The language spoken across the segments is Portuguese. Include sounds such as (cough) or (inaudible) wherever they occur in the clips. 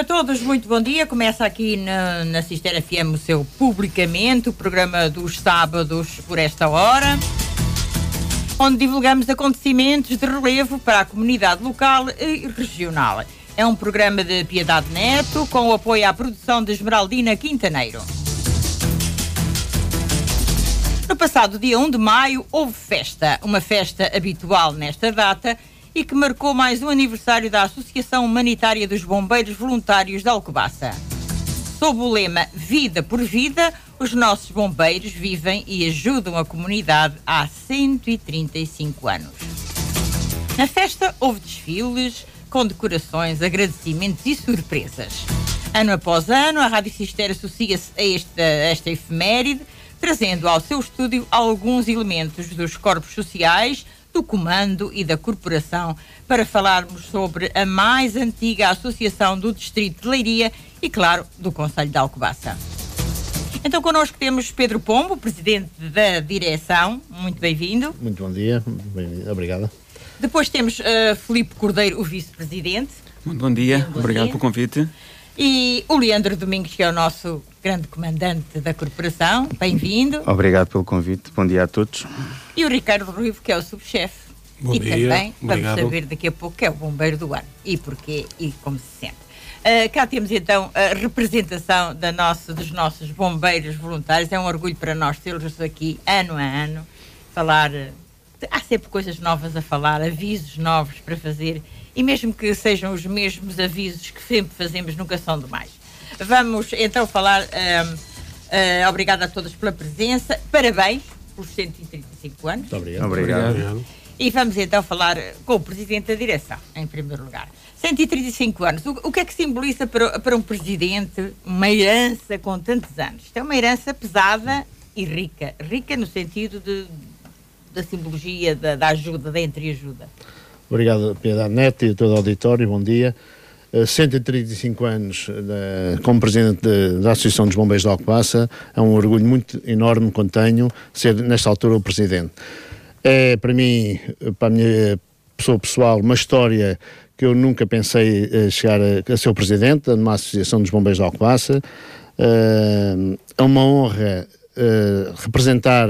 A todos, muito bom dia. Começa aqui na, na Cister FM o seu Publicamente, o programa dos sábados por esta hora, onde divulgamos acontecimentos de relevo para a comunidade local e regional. É um programa de Piedade Neto, com o apoio à produção de Esmeraldina Quintaneiro. No passado dia 1 de maio houve festa, uma festa habitual nesta data e que marcou mais um aniversário da Associação Humanitária dos Bombeiros Voluntários de Alcobaça. Sob o lema Vida por Vida, os nossos bombeiros vivem e ajudam a comunidade há 135 anos. Na festa houve desfiles, condecorações, agradecimentos e surpresas. Ano após ano, a Rádio Cister associa-se a esta, a esta efeméride, trazendo ao seu estúdio alguns elementos dos corpos sociais, do Comando e da Corporação para falarmos sobre a mais antiga associação do Distrito de Leiria e, claro, do Conselho de Alcobaça. Então, connosco temos Pedro Pombo, presidente da direção. Muito bem-vindo. Muito bom dia, bem obrigada. Depois temos uh, Filipe Cordeiro, o vice-presidente. Muito bom dia, bom obrigado dia. pelo convite. E o Leandro Domingos, que é o nosso grande comandante da corporação. Bem-vindo. Obrigado pelo convite. Bom dia a todos. E o Ricardo Ruivo, que é o subchefe. Bom e dia. também Obrigado. vamos saber daqui a pouco que é o bombeiro do ano. E porquê e como se sente. Uh, cá temos então a representação da nossa, dos nossos bombeiros voluntários. É um orgulho para nós tê-los aqui ano a ano. Falar. Há sempre coisas novas a falar, avisos novos para fazer. E mesmo que sejam os mesmos avisos que sempre fazemos, nunca são demais. Vamos então falar. Uh, uh, obrigada a todos pela presença. Parabéns pelos 135 anos. Muito obrigado. Obrigado. Obrigado. E vamos então falar com o Presidente da Direção, em primeiro lugar. 135 anos, o, o que é que simboliza para, para um Presidente uma herança com tantos anos? Isto é uma herança pesada e rica. Rica no sentido de, da simbologia, da, da ajuda, da entreajuda. Obrigado, Piedade Neto e a todo o auditório, bom dia. Uh, 135 anos uh, como Presidente de, da Associação dos Bombeiros de Alcobaça, é um orgulho muito enorme que tenho ser, nesta altura, o Presidente. É, para mim, para a minha pessoa pessoal, uma história que eu nunca pensei uh, chegar a, a, ser o Presidente de uma Associação dos Bombeiros de Alcobaça. é uma honra representar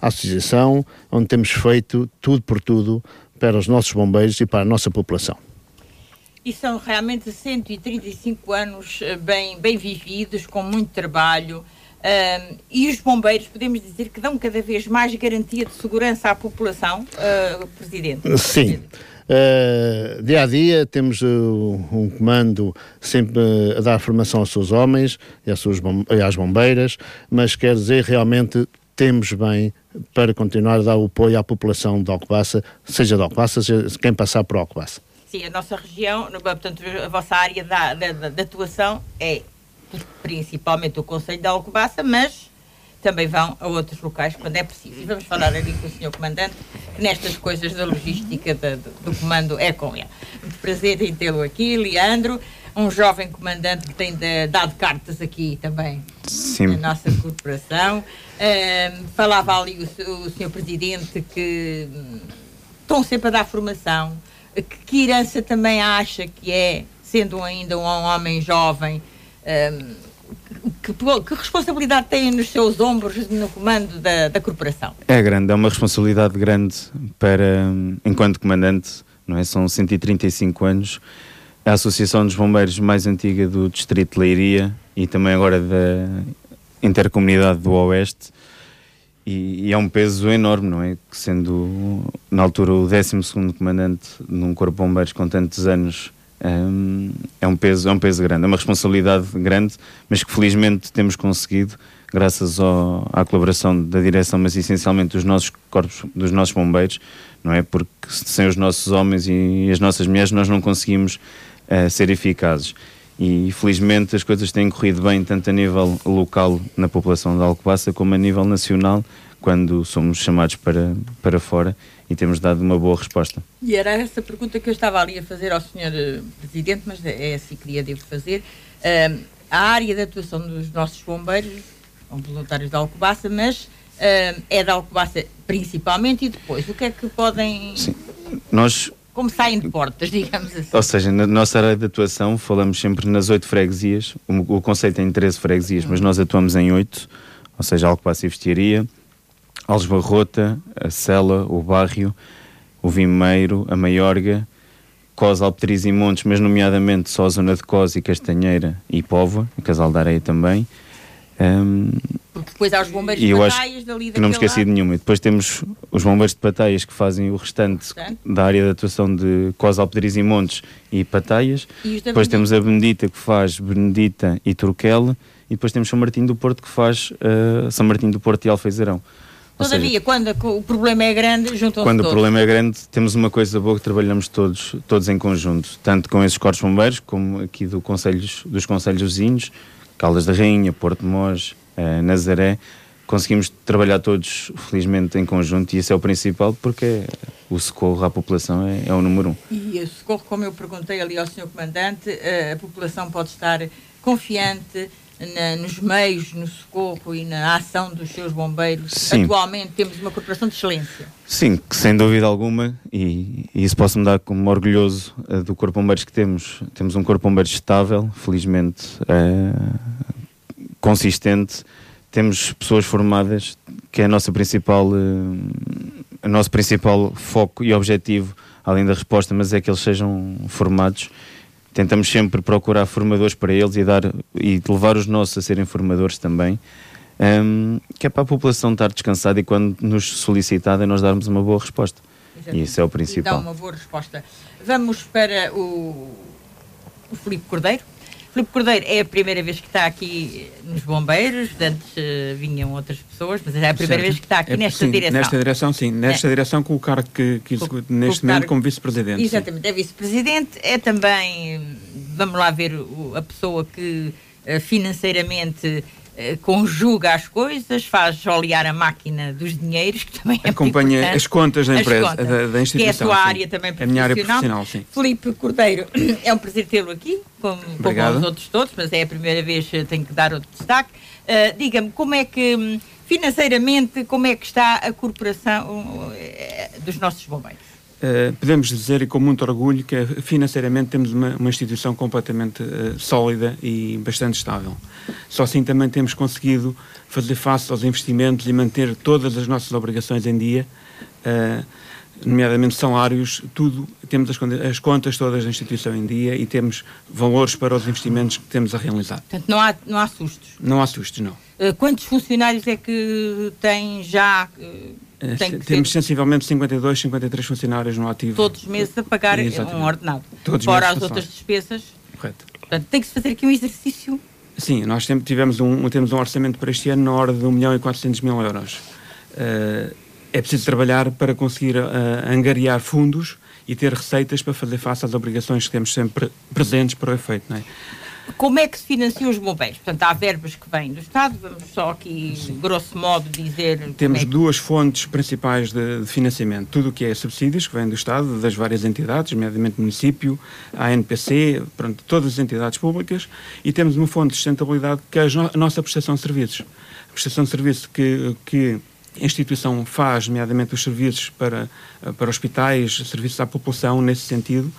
a Associação, onde temos feito tudo por tudo para os nossos bombeiros e para a nossa população. E são realmente 135 anos bem, bem vividos, com muito trabalho. Um, e os bombeiros, podemos dizer que dão cada vez mais garantia de segurança à população, uh, Presidente? Sim. Uh, dia a dia temos uh, um comando sempre a dar formação aos seus homens e às, suas bom e às bombeiras, mas quer dizer realmente temos bem para continuar a dar o apoio à população de Alcobaça, seja de Alcobaça, seja quem passar por Alcobaça. Sim, a nossa região, portanto, a vossa área da, da, da atuação é principalmente o Conselho de Alcobaça, mas também vão a outros locais quando é preciso. E vamos falar ali com o Sr. Comandante, que nestas coisas da logística do, do comando é com ele. Muito prazer em tê-lo aqui, Leandro, um jovem comandante que tem de, dado cartas aqui também Sim. na nossa corporação. Uh, falava ali o, o Sr. Presidente que estão sempre a dar formação, que, herança também acha que é, sendo ainda um homem jovem, um, que, que, responsabilidade tem nos seus ombros no comando da, da corporação? É grande, é uma responsabilidade grande para, enquanto comandante, não é? São 135 anos. A Associação dos Bombeiros mais antiga do Distrito de Leiria e também agora da Intercomunidade do Oeste. E, e, é um peso enorme, não é? Sendo na altura o 12 comandante num Corpo de Bombeiros com tantos anos um, é, um peso, é um peso grande, é uma responsabilidade grande, mas que felizmente temos conseguido, graças ao, à colaboração da direção, mas essencialmente dos nossos corpos, dos nossos bombeiros, não é? Porque sem os nossos homens e as nossas mulheres nós não conseguimos uh, ser eficazes. E felizmente as coisas têm corrido bem, tanto a nível local na população de Alcobaça, como a nível nacional, quando somos chamados para, para fora e temos dado uma boa resposta. E era essa pergunta que eu estava ali a fazer ao Sr. Eh, Presidente, mas é assim que queria devo fazer. Uh, a área de atuação dos nossos bombeiros, são voluntários da Alcobaça, mas uh, é da Alcobaça principalmente e depois, o que é que podem... Sim, nós como saem de portas, digamos assim. Ou seja, na nossa área de atuação falamos sempre nas oito freguesias. O, o Conselho tem 13 freguesias, mas nós atuamos em oito, ou seja, Alcobaça e Vestiaria, Algesbarrota, a Sela, o Bárrio, o Vimeiro, a Maiorga, Cos, Alpetriz e Montes, mas nomeadamente só a zona de Cos e Castanheira e Póvoa, e Casal da Areia também. Um, Porque depois há os bombeiros de Pataias dali que não me esqueci de lado. nenhuma. E depois temos os bombeiros de Pataias que fazem o restante Portanto. da área de atuação de Cos, Alpedriz e Montes e Pataias. E Depois Benedita. temos a Benedita que faz Benedita e Turquela. E depois temos São Martinho do Porto que faz eh, São Martinho do Porto e Alfeizarão. Ou seja, Todavia, quando o problema é grande, juntam-se quando o todos. problema é grande, temos uma coisa boa que trabalhamos todos, todos em conjunto, tanto com esses corpos bombeiros, como aqui do conselhos, dos conselhos vizinhos, Caldas da Rainha, Porto Mós, eh, Nazaré, conseguimos trabalhar todos felizmente em conjunto e isso é o principal porque o socorro à população é, é o número um. E o socorro, como eu perguntei ali ao Sr. Comandante, eh, a população pode estar confiante na- nos meios, no socorro e na ação dos seus bombeiros. Sim. Atualmente temos uma corporação de excelência. Sim, que sem dúvida alguma, e, e isso posso-me dar como orgulhoso eh, do Corpo Bombeiros que temos. Temos um Corpo Bombeiros estável, felizmente eh, consistente. Temos pessoas formadas, que é a nossa principal, eh, o nosso principal foco e objetivo, além da resposta, mas é que eles sejam formados. Tentamos sempre procurar formadores para eles e, dar, e levar os nossos a serem formadores também. Hum, que é para a população estar descansada e quando nos solicitada nós darmos uma boa resposta. E isso é o E dá principal. uma boa resposta. Vamos para o, o Filipe Cordeiro. Filipe Cordeiro é a primeira vez que está aqui nos bombeiros, antes eh, vinham outras pessoas, mas é a primeira Certo. vez que está aqui É, nesta sim, direção. Nesta direção, sim. Nesta direção com o cargo que, que neste momento como vice-presidente. sim. Exatamente, é vice-presidente, é também, vamos lá ver, o- a pessoa que eh, financeiramente conjuga as coisas, faz olear a máquina dos dinheiros, que também é Acompanha as contas da empresa, contas, da, da instituição. Que é a sua sim. área também É a minha área profissional. profissional, sim. Filipe Cordeiro, (clears throat) é um prazer tê-lo aqui, como, como os outros todos, mas é a primeira vez que tenho que dar outro destaque. Ah, Diga-me, como é que, hum, financeiramente, como é que está a corporação eh, dos nossos bombeiros? Uh, podemos dizer, e com muito orgulho, que financeiramente temos uma, uma instituição completamente uh, sólida e bastante estável. Só assim também temos conseguido fazer face aos investimentos e manter todas as nossas obrigações em dia, uh, nomeadamente salários, tudo, temos as, contas- as contas todas da instituição em dia e temos valores para os investimentos que temos a realizar. Portanto, não há, não há sustos. Não há sustos, não. Quantos funcionários é que tem já? Uh, Uh, tem que temos ser sensivelmente 52, 53 funcionários no ativo. todos os meses a pagar Exatamente. um ordenado. Todos os Fora as outras despesas. Correto. Portanto, tem que se fazer aqui um exercício. Sim, nós tem- tivemos um, temos um orçamento para este ano na ordem de 1 milhão e 400 mil euros. Eh, é preciso trabalhar para conseguir eh, angariar fundos e ter receitas para fazer face às obrigações que temos sempre presentes para o efeito. Não é? Como é que se financiam os bombeiros? Portanto, há verbas que vêm do Estado, vamos só aqui, grosso modo, dizer. como Temos é que- duas fontes principais de, financiamento. Tudo o que é subsídios, que vem do Estado, das várias entidades, nomeadamente município, a ANPC, pronto, todas as entidades públicas, e temos uma fonte de sustentabilidade que é a nossa prestação de serviços. A prestação de serviço que, que a instituição faz, nomeadamente os serviços para, para hospitais, serviços à população, nesse sentido,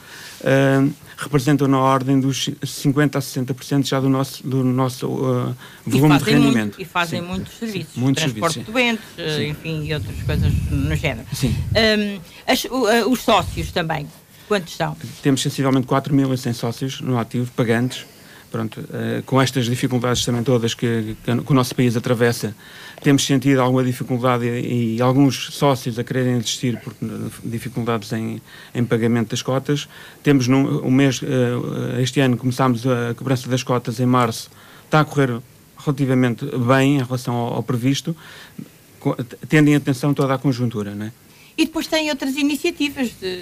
ah, representam na ordem dos 50% a 60% já do nosso, do nosso E volume de rendimento. muito- e fazem Sim. muitos serviços. Muitos transporte serviços, de doentes, eh, Sim. enfim, e outras coisas no género. Sim. Hum, as- eh, os sócios também, quantos são? Temos sensivelmente 4.100 sócios no ativo, pagantes. Pronto, eh, com estas dificuldades também todas que, que o nosso país atravessa, temos sentido alguma dificuldade e, e alguns sócios a quererem desistir por eh, dificuldades em, em pagamento das cotas. Temos no, um mês, eh, este ano começámos a cobrança das cotas em março, está a correr relativamente bem em relação ao, ao previsto, tendo em atenção toda a conjuntura, não é? E depois tem outras iniciativas de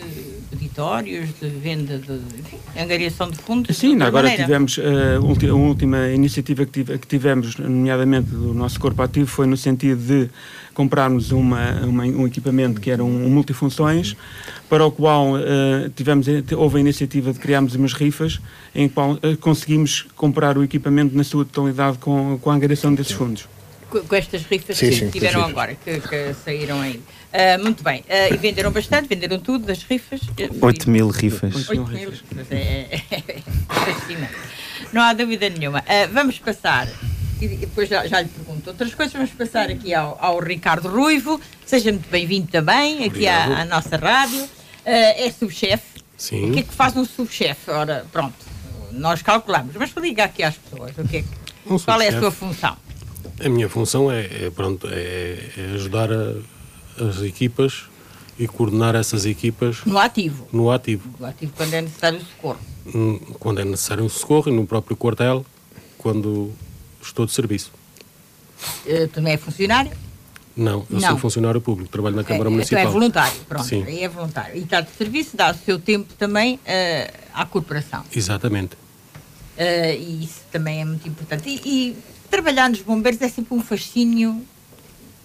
auditórios, de venda de enfim, angariação de fundos. de Sim, outra agora maneira. tivemos eh, a ulti- a última iniciativa que, tive- que tivemos, nomeadamente do nosso corpo ativo, foi no sentido de comprarmos uma, uma- um equipamento que era um, um multifunções, para o qual eh, tivemos, houve a iniciativa de criarmos umas rifas, em qual eh, conseguimos comprar o equipamento na sua totalidade com, com a angariação desses fundos. Com, estas rifas Sim, que sim, tiveram sim. agora, que, que saíram aí. Ah, muito bem. Ah, e venderam bastante, venderam tudo das rifas. 8 mil rifas. Oito. 8 mil rifas. É, é fascinante. Não há dúvida nenhuma. Ah, vamos passar, e depois já, já lhe pergunto outras coisas, vamos passar aqui ao, ao Ricardo Ruivo. Seja muito bem-vindo também aqui à, à nossa rádio. É subchefe. Sim. O que é que faz um subchefe? Ora, pronto, nós calculamos, mas liga aqui às pessoas. O que é que- Um qual é a sua função? A minha função é, é, pronto, é, é ajudar a- as equipas e coordenar essas equipas No ativo. no ativo, No ativo quando é necessário o socorro. Hum, quando é necessário um socorro e no próprio quartel, quando estou de serviço. Eh, também é funcionário? Não, eu Não. sou funcionário público, trabalho na Câmara é, Municipal. Então é voluntário, pronto, Sim. aí é voluntário. E está de serviço, dá o seu tempo também eh, à corporação. Exatamente. Eh, e isso também é muito importante. E, e trabalhar nos bombeiros é sempre um fascínio.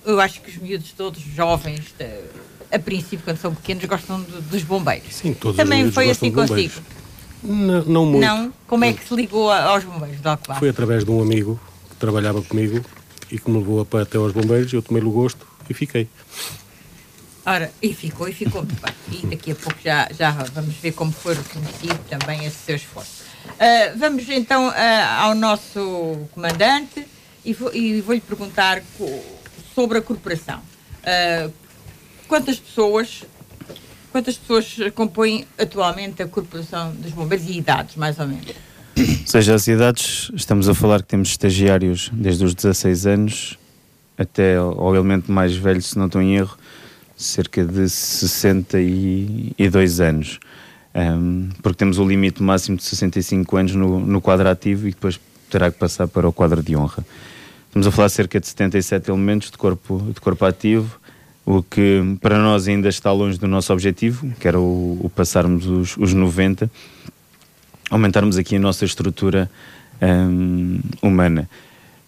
Eu acho que os miúdos todos, jovens, eh, a princípio, quando são pequenos, gostam do- dos bombeiros. Sim, todos também foi assim de consigo. Não, não muito. Não? Como é que se ligou aos bombeiros de Alcobar? Foi através de um amigo que trabalhava comigo e que me levou até aos bombeiros, eu tomei-lhe o gosto e fiquei. Ora, e ficou, e ficou muito bem. E daqui a pouco já, já vamos ver como foi reconhecido também esse seu esforço. Ah, vamos então ah, ao nosso comandante e vou- e vou-lhe perguntar co- sobre a corporação. Ah, quantas pessoas quantas pessoas compõem atualmente a corporação dos bombeiros e idades, mais ou menos? Ou seja, as idades, estamos a falar que temos estagiários desde os 16 anos até ao elemento mais velho, se não estou em erro, cerca de 62 anos. Ahm, porque temos o limite máximo de 65 anos no, no quadro ativo e depois terá que passar para o quadro de honra. Estamos a falar de cerca de 77 elementos de corpo, de corpo ativo, o que para nós ainda está longe do nosso objetivo, que era o, o passarmos os, os 90 aumentarmos aqui a nossa estrutura hum, humana.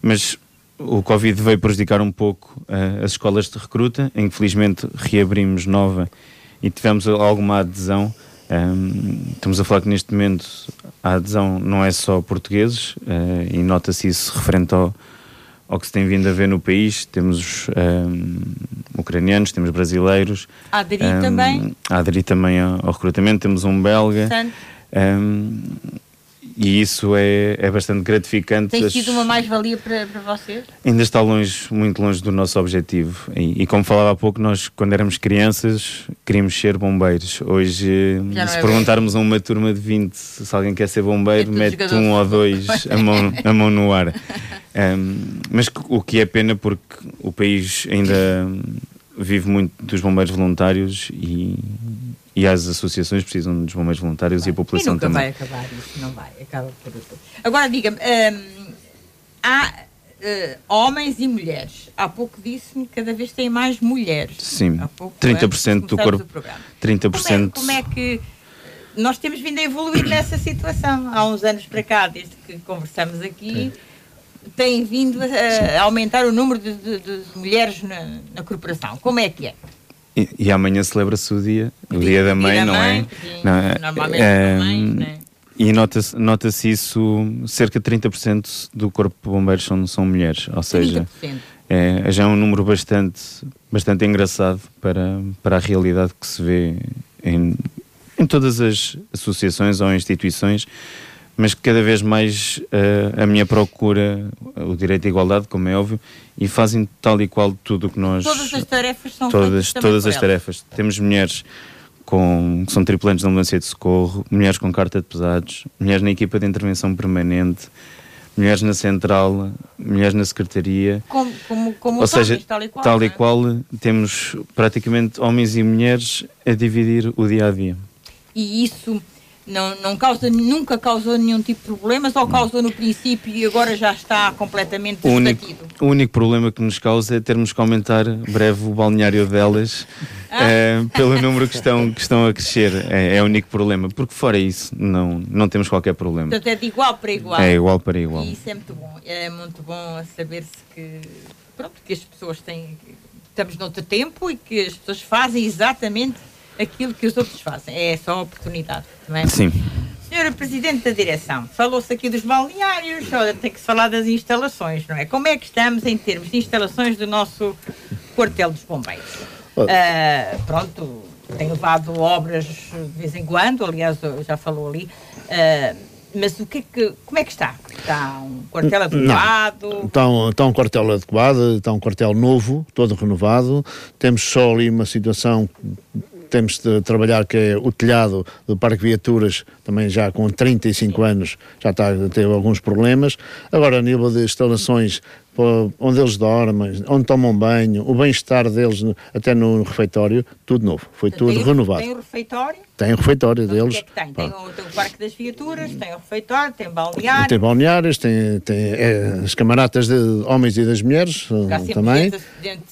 Mas o Covid veio prejudicar um pouco uh, as escolas de recruta, em que felizmente reabrimos nova e tivemos alguma adesão. Um, estamos a falar que neste momento a adesão não é só portugueses uh, e nota-se isso referente ao, ao que se tem vindo a ver no país. Temos um, ucranianos, temos brasileiros. A aderir um, também? A aderir também ao, ao recrutamento. Temos um belga. Um, e isso é, é bastante gratificante. tem sido uma mais-valia para, para vocês? Ainda está longe, muito longe do nosso objetivo. E, e como falava há pouco, nós, quando éramos crianças, queríamos ser bombeiros. Hoje, Já se é perguntarmos a uma turma de 20 se alguém quer ser bombeiro, É mete um ou dois a mão, a mão no ar. (laughs) Um, mas o que é pena, porque o país ainda vive muito dos bombeiros voluntários e, e as associações precisam dos bombeiros voluntários e a E população nunca também. vai acabar isso, não vai. Acaba por. Agora diga-me, hum, há eh, homens e mulheres. Há pouco disse-me que cada vez tem mais mulheres. Sim, Há pouco, 30% antes de do corpo- o programa. 30%. Como é, como é que nós temos vindo a evoluir nessa situação? Há uns anos para cá, desde que conversamos aqui, tem vindo a, a aumentar o número de, de- de mulheres na, na corporação. Como é que é? E, e amanhã celebra-se o dia, o Dia- dia da dia mãe, da não mãe, é? Não é? Normalmente É, mães, não é? E nota-se nota isso, cerca de 30% do corpo de bombeiros são, são mulheres, ou seja, 30%. é, já é um número bastante, bastante engraçado para, para a realidade que se vê em, em todas as associações ou instituições, mas que cada vez mais eh, a minha procura o direito à igualdade, como é óbvio, e fazem tal e qual tudo o que nós Todas as tarefas são todas, todas as tarefas. Temos mulheres com, que são tripulantes da ambulância de socorro, mulheres com carta de pesados, mulheres na equipa de intervenção permanente, mulheres na central, mulheres na secretaria. Como, como, como Ou seja, homens, tal e qual. tal e é? qual, temos praticamente homens e mulheres a dividir o dia a dia. E isso não, não causa, nunca causou nenhum tipo de problemas ou causou no princípio e agora já está completamente O único, o único problema que nos causa é termos que aumentar breve o balneário delas Ah. eh, pelo número que estão, que estão a crescer. É, é o único problema. Porque fora isso, não, não temos qualquer problema. Portanto, é de igual para igual. É igual para igual. E isso é muito bom. É muito bom saber-se que, pronto, que as pessoas têm. Estamos noutro tempo e que as pessoas fazem exatamente aquilo que os outros fazem. É só oportunidade, não é? Sim. Senhora Presidente da Direção, falou-se aqui dos balneários, olha, tem que se falar das instalações, não é? Como é que estamos em termos de instalações do nosso quartel dos bombeiros? Uh, pronto, tem levado obras de vez em quando, aliás, já falou ali. Uh, mas o que, é que como é que está? Está um quartel adequado? Não, está, um, está um quartel adequado, está um quartel novo, todo renovado. Temos só ali uma situação temos de trabalhar que é o telhado do Parque Viaturas, também já com 35 anos, já está ter alguns problemas. Agora, a nível de instalações onde eles dormem, onde tomam banho, o bem-estar deles até no refeitório, tudo novo. Foi tudo tem, renovado. Tem o refeitório? Tem o refeitório então, deles. O que é que tem? Tem o, tem o, Parque das Viaturas, tem o refeitório, tem balneário. Tem balneários, tem, tem é, as camaratas de homens e das mulheres também. De, de, de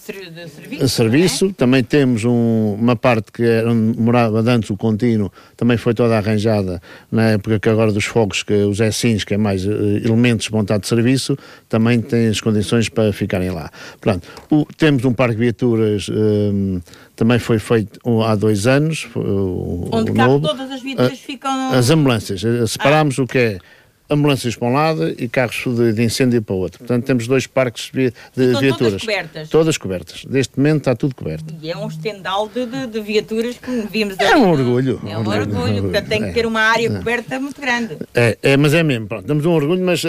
serviço. serviço. É? Também temos um, uma parte que era onde morava antes o contínuo, também foi toda arranjada na época que agora dos fogos, que os ESINs, que é mais uh, elementos de vontade de serviço, também tem as condições para ficarem lá. Pronto, o, temos um parque de viaturas. Um, também foi feito há dois anos. Onde novo. todas as viaturas ah, ficam. As ambulâncias. Separámos ah. o que é ambulâncias para um lado e carros de, incêndio para o outro. Portanto, temos dois parques de, de viaturas. Todas cobertas. Todas cobertas. Neste momento está tudo coberto. E é um estendal de, de, de viaturas que vimos É um orgulho. É um orgulho, orgulho portanto tem que ter uma área é. coberta muito grande. É, é, mas é mesmo. Pronto, temos um orgulho, mas uh,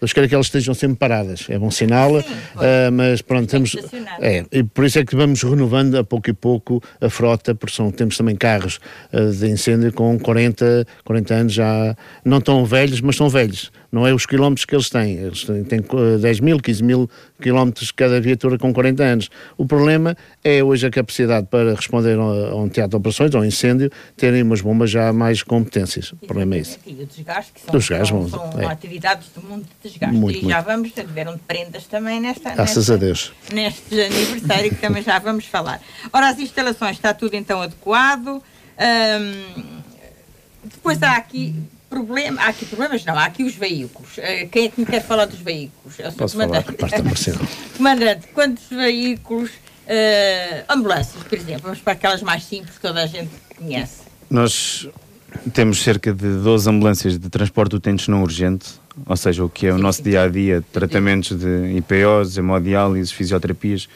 eu quero que elas estejam sempre paradas. É bom sinal. Sim, uh, mas pronto, temos. É, e por isso é que vamos renovando a pouco e pouco a frota, porque são, temos também carros uh, de incêndio com 40, 40 anos já. Não tão velhos, mas são velhos velhos, não é os quilómetros que eles têm. Eles têm, têm 10 mil, 15 mil quilómetros cada viatura com 40 anos. O problema é hoje a capacidade para responder a, um teatro de operações, a um incêndio, terem umas bombas já mais competências. O problema é esse. E o desgaste, que são, desgaste, são, são é. atividades de muito desgaste. Muito, e já vamos, tiveram prendas também nesta, Graças nesta, a Deus. neste aniversário que também já vamos falar. Ora, as instalações está tudo então adequado. Hum, depois há aqui problema, há aqui problemas, não, há aqui os veículos. Uh, quem é que me quer falar dos veículos? Eu Posso comandante. falar, (laughs) comandante, quantos veículos, uh, ambulâncias, por exemplo, vamos para aquelas mais simples que toda a gente conhece. Nós temos cerca de 12 ambulâncias de transporte de utentes não urgente, ou seja, o que é o sim, nosso dia-a-dia, -dia, tratamentos de IPOs, hemodiálises, fisioterapias,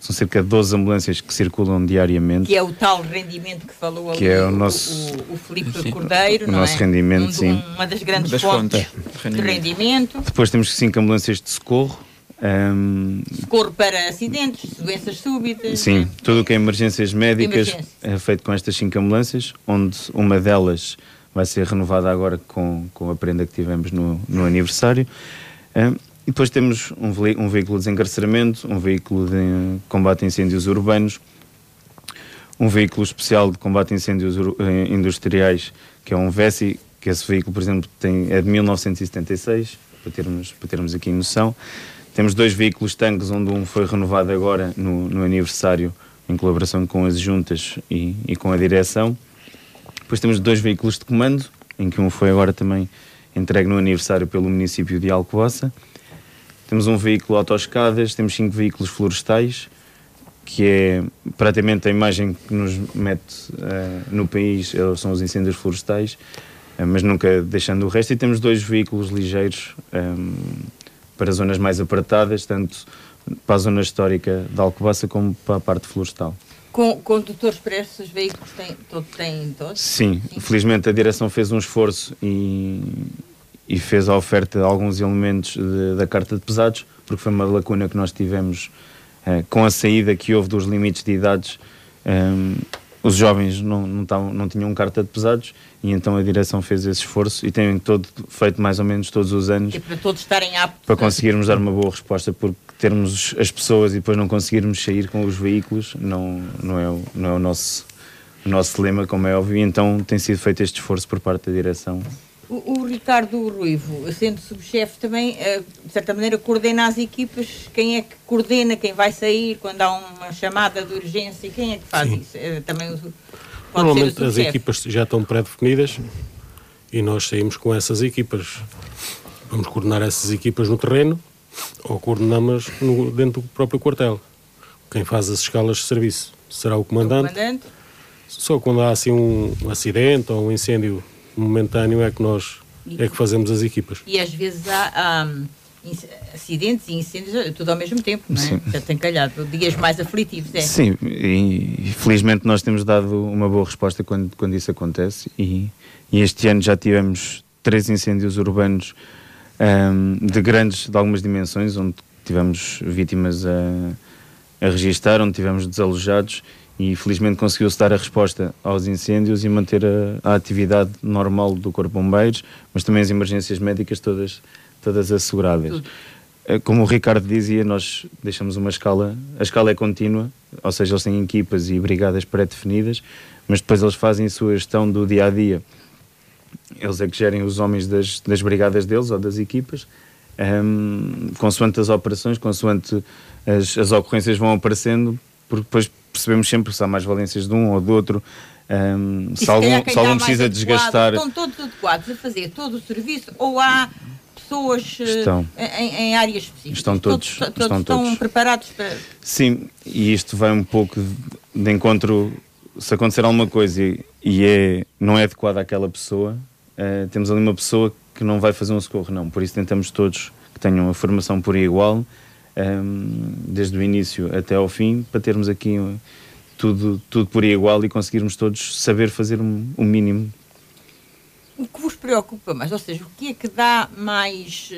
são cerca de 12 ambulâncias que circulam diariamente. Que é o tal rendimento que falou que ali é o, nosso, o, o, Filipe Cordeiro, o não nosso é? rendimento, um, sim. Uma das grandes das fontes, fontes de rendimento. Depois temos 5 ambulâncias de socorro. Um, socorro para acidentes, doenças súbitas. Sim, tudo o que é emergências médicas emergência. é feito com estas 5 ambulâncias, onde uma delas vai ser renovada agora com, com a prenda que tivemos no, no aniversário. Um, e depois temos um, um veículo de desencarceramento, um veículo de combate a incêndios urbanos, um veículo especial de combate a incêndios eh, industriais, que é um VESI, que esse veículo, por exemplo, tem, é de 1976, para termos, para termos aqui noção. Temos dois veículos tanques, onde um foi renovado agora no, no aniversário, em colaboração com as juntas e, e, com a direção. Depois temos dois veículos de comando, em que um foi agora também entregue no aniversário pelo município de Alcobaça. Temos um veículo autoescadas, temos cinco veículos florestais, que é praticamente a imagem que nos mete uh, no país, são os incêndios florestais, uh, mas nunca deixando o resto. E temos dois veículos ligeiros um, ehm, para zonas mais apertadas, tanto para a zona histórica da Alcobaça como para a parte florestal. Com, condutores para esses veículos têm, todo, têm todos? Sim, Sim, felizmente a direção fez um esforço e, e fez a oferta de alguns elementos de, da carta de pesados, porque foi uma lacuna que nós tivemos eh, com a saída que houve dos limites de idades. Eh, os jovens não, não, tavam, não tinham carta de pesados e então a direção fez esse esforço e tem todo, feito mais ou menos todos os anos para todos estarem aptos para conseguirmos dar uma boa resposta porque termos as pessoas e depois não conseguirmos sair com os veículos não, não, é, o, não é o nosso, o nosso lema como é óbvio e então tem sido feito este esforço por parte da direção o, o Ricardo Ruivo, sendo subchefe também, uh, de certa maneira, coordena as equipas. Quem é que coordena quem vai sair quando há uma chamada de urgência? Quem é que faz Sim. isso? Uh, também o, Normalmente as equipas já estão pré-definidas e nós saímos com essas equipas. Vamos coordenar essas equipas no terreno ou coordenamos no, dentro do próprio quartel. Quem faz as escalas de serviço será o comandante. O comandante. Só quando há assim um acidente ou um incêndio momentâneo é que nós é que fazemos as equipas. E às vezes há, há acidentes e incêndios tudo ao mesmo tempo, não é? Sim. Já tem calhado dias mais aflitivos, é? Sim, e felizmente nós temos dado uma boa resposta quando, quando isso acontece e, e este ano já tivemos três incêndios urbanos um, de grandes, de algumas dimensões, onde tivemos vítimas a, a registar, onde tivemos desalojados e felizmente conseguiu-se dar a resposta aos incêndios e manter a, a, atividade normal do Corpo de Bombeiros, mas também as emergências médicas todas, todas asseguradas. Eh, como o Ricardo dizia, nós deixamos uma escala, a escala é contínua, ou seja, eles têm equipas e brigadas pré-definidas, mas depois eles fazem a sua gestão do dia a dia. Eles é que gerem os homens das, das brigadas deles ou das equipas, um, ehm, consoante as operações, consoante as, as ocorrências vão aparecendo, porque depois percebemos sempre se há mais valências de um ou do outro. Um, se, algum, se algum precisa desgastar. Estão todos adequados a fazer todo o serviço ou há pessoas eh, estão. Em, em, áreas específicas? Estão todos, todos, todos estão, todos. preparados para. Sim, e isto vai um pouco de encontro. Se acontecer alguma coisa e, e é, não é adequada àquela pessoa, uh, temos ali uma pessoa que não vai fazer um socorro, não. Por isso tentamos todos que tenham a formação por igual um, desde o início até ao fim, para termos aqui tudo, tudo por igual e conseguirmos todos saber fazer um, um mínimo. O que vos preocupa mais? Ou seja, o que é que dá mais,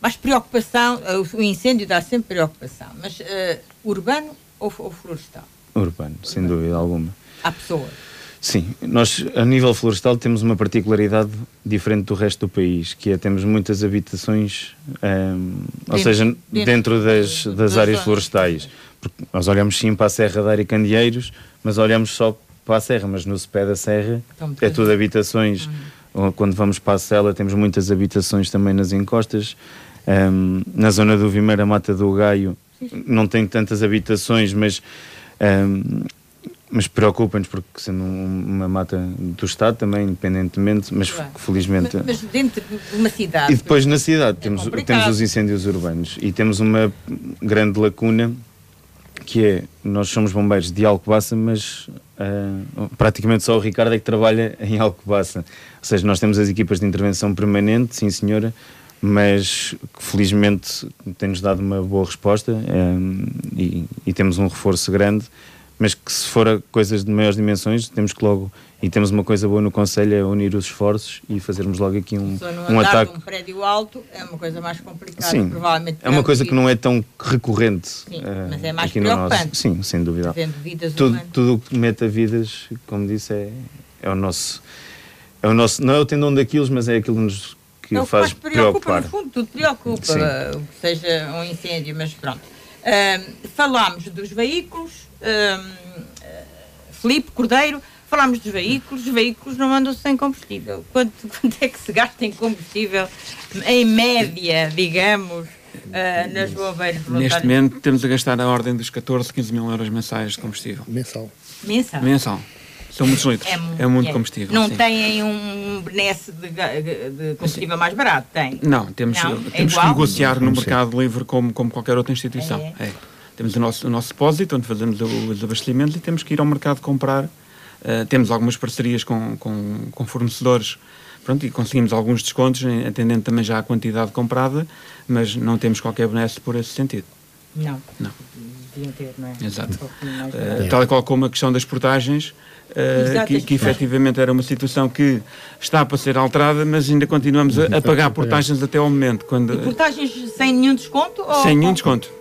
mais preocupação? O incêndio dá sempre preocupação, mas uh, urbano ou, ou florestal? Urbano, sem dúvida alguma. À pessoa? Sim, nós a nível florestal temos uma particularidade diferente do resto do país, que é temos muitas habitações, um, ou seja, dentro, dentro das, das, áreas florestais. Porque nós olhamos sim para a Serra da Candeeiros, mas olhamos só para a Serra, mas no pé da Serra então, é tudo habitações. Uhum. Quando vamos para a Sela temos muitas habitações também nas encostas. Um, na zona do Vimeira Mata do Gaio não tem tantas habitações, mas um, mas preocupa-nos porque sendo uma mata do Estado também, independentemente, mas claro. felizmente... Mas, mas, dentro de uma cidade... E depois na cidade é temos, temos os incêndios urbanos e temos uma grande lacuna que é, nós somos bombeiros de Alcobaça, mas uh, praticamente só o Ricardo é que trabalha em Alcobaça. Ou seja, nós temos as equipas de intervenção permanente, sim senhora, mas que felizmente tem-nos dado uma boa resposta um, e, e temos um reforço grande mas que se for coisas de maiores dimensões, temos que logo, e temos uma coisa boa no Conselho, é unir os esforços e fazermos logo aqui um, um ataque. um prédio alto é uma coisa mais complicada, Sim, provavelmente. É uma coisa que não é tão recorrente. Sim, uh, mas é mais preocupante. Sim, sem dúvida. Tudo, tudo o que meta vidas, como disse, é, é o nosso. É o nosso, não é o tendão daquilo, mas é aquilo que nos que é faz preocupa, preocupar. No fundo, tudo preocupa, o que seja um incêndio, mas pronto. Falámos dos veículos, um, Felipe Cordeiro, falámos dos veículos, os veículos não andam sem combustível. Quanto, (laughs) quanto é que se gasta em combustível, em média, digamos, uh, nas bombeiras voluntárias? Neste momento temos a gastar a ordem dos 14, 15 mil euros mensais de combustível. Mensal. Mensal. Mensal. São muitos litros. É, é muito é. combustível. Não sim. têm um benesse de, de combustível sim. mais barato? Tem? Não, temos, não? temos é que negociar no mercado livre como, como qualquer outra instituição. É. é. Temos o nosso, o nosso depósito, onde fazemos os abastecimentos e temos que ir ao mercado comprar. Uh, temos algumas parcerias com, com, com, fornecedores pronto, e conseguimos alguns descontos, atendendo também já a quantidade comprada, mas não temos qualquer benesse por esse sentido. Não. Não. Deviam ter, não é? Exato. Uh, tal e qual como a questão das portagens, uh, que, que efetivamente era uma situação que está para ser alterada, mas ainda continuamos a, a pagar portagens até ao momento. Quando, e portagens sem nenhum desconto? Sem nenhum desconto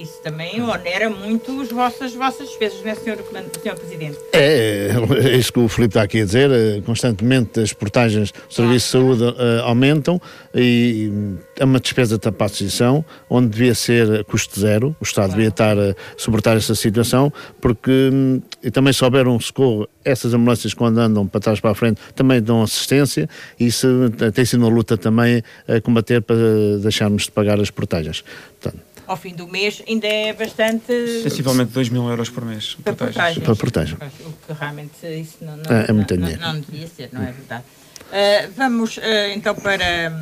isso também onera muito as vossas, vossas despesas, não é, senhor, senhor Presidente? É, é isso que o Filipe está aqui a dizer. Eh, constantemente as portagens do Serviço de Saúde uh, aumentam e é uma despesa de tapação onde devia ser custo zero. O Estado claro. devia estar a suportar essa situação, porque hum, e também se houver um socorro, essas ambulâncias quando andam para trás para a frente também dão assistência e isso tem sido uma luta também a combater para deixarmos de pagar as portagens. Portanto, ao fim do mês ainda é bastante. Sensivelmente 2 mil euros por mês. Para portagens. Para portagem. O que realmente isso não, não, é, é muito não, não, não, devia ser, não é verdade. Uh, vamos uh, então para,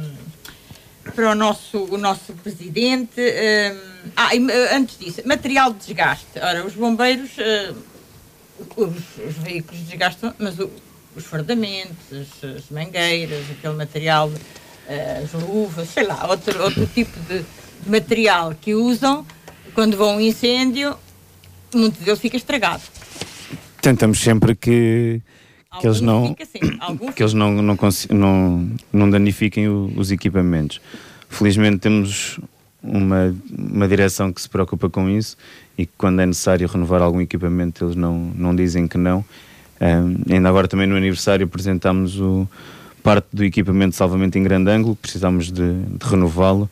para o, nosso, o nosso presidente. Uh, ah, antes disso, material de desgaste. Ora, os bombeiros, os, os, veículos desgastam, mas o, os fardamentos, as, as mangueiras, aquele material, as luvas, sei lá, outro, outro tipo de material que usam quando vão um incêndio, muitos deles fica estragado. Tentamos sempre que, que eles não assim, (coughs) que eles não não, não, não danifiquem o, os equipamentos. Felizmente temos uma, uma direção que se preocupa com isso e que quando é necessário renovar algum equipamento eles não, não dizem que não. Um, ainda agora também no aniversário apresentámos o, parte do equipamento de salvamento em grande ângulo, precisamos de, de renová-lo,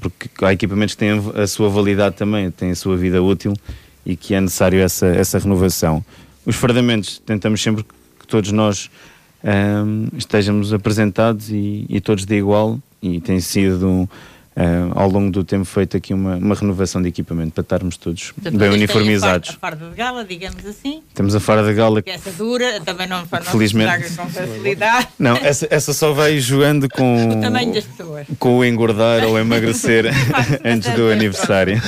porque há equipamentos que têm a sua validade também, têm a sua vida útil e que é necessário essa, essa renovação. Os fardamentos, tentamos sempre que todos nós um, estejamos apresentados e, e, todos de igual, e tem sido Uh, ao longo do tempo feito aqui uma, uma renovação de equipamento para estarmos todos Portanto, bem uniformizados. A farda de gala, digamos assim. Temos a farda de gala. Que essa dura, também não, não Felizmente. com facilidade. (laughs) Não, essa, essa só vai jogando com (laughs) o tamanho das pessoas. Com o engordar ou emagrecer (laughs) antes do aniversário.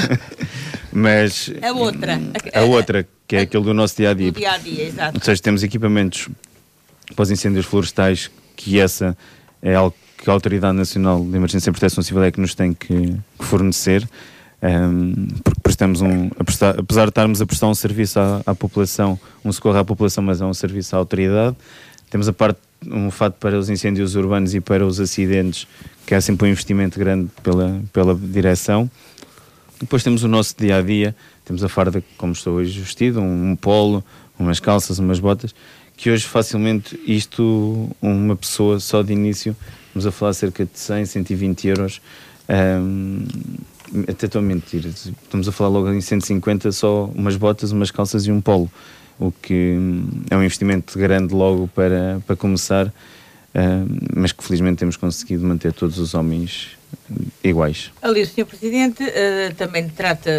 Mas a outra, a, a outra, que é aquele do nosso dia a dia. dia a dia, exato. Ou seja, temos equipamentos para os incêndios florestais, que essa é algo que a Autoridade Nacional de Emergência e Proteção Civil é que nos tem que, que fornecer, um, porque prestamos um, prestar, apesar de estarmos a prestar um serviço à, à, população, um socorro à população, mas é um serviço à autoridade, temos a parte, um fato para os incêndios urbanos e para os acidentes, que é sempre um investimento grande pela, pela direção. Depois temos o nosso dia a dia, temos a farda como estou hoje vestido, um, um polo, umas calças, umas botas, que hoje facilmente isto, uma pessoa só de início, estamos a falar cerca de 100, 120 euros. Um, até estou a mentir, estamos a falar logo em 150 só umas botas, umas calças e um polo, o que é um investimento grande logo para, para começar, mas que felizmente temos conseguido manter todos os homens iguais. Ali o Sr. Presidente uh, também trata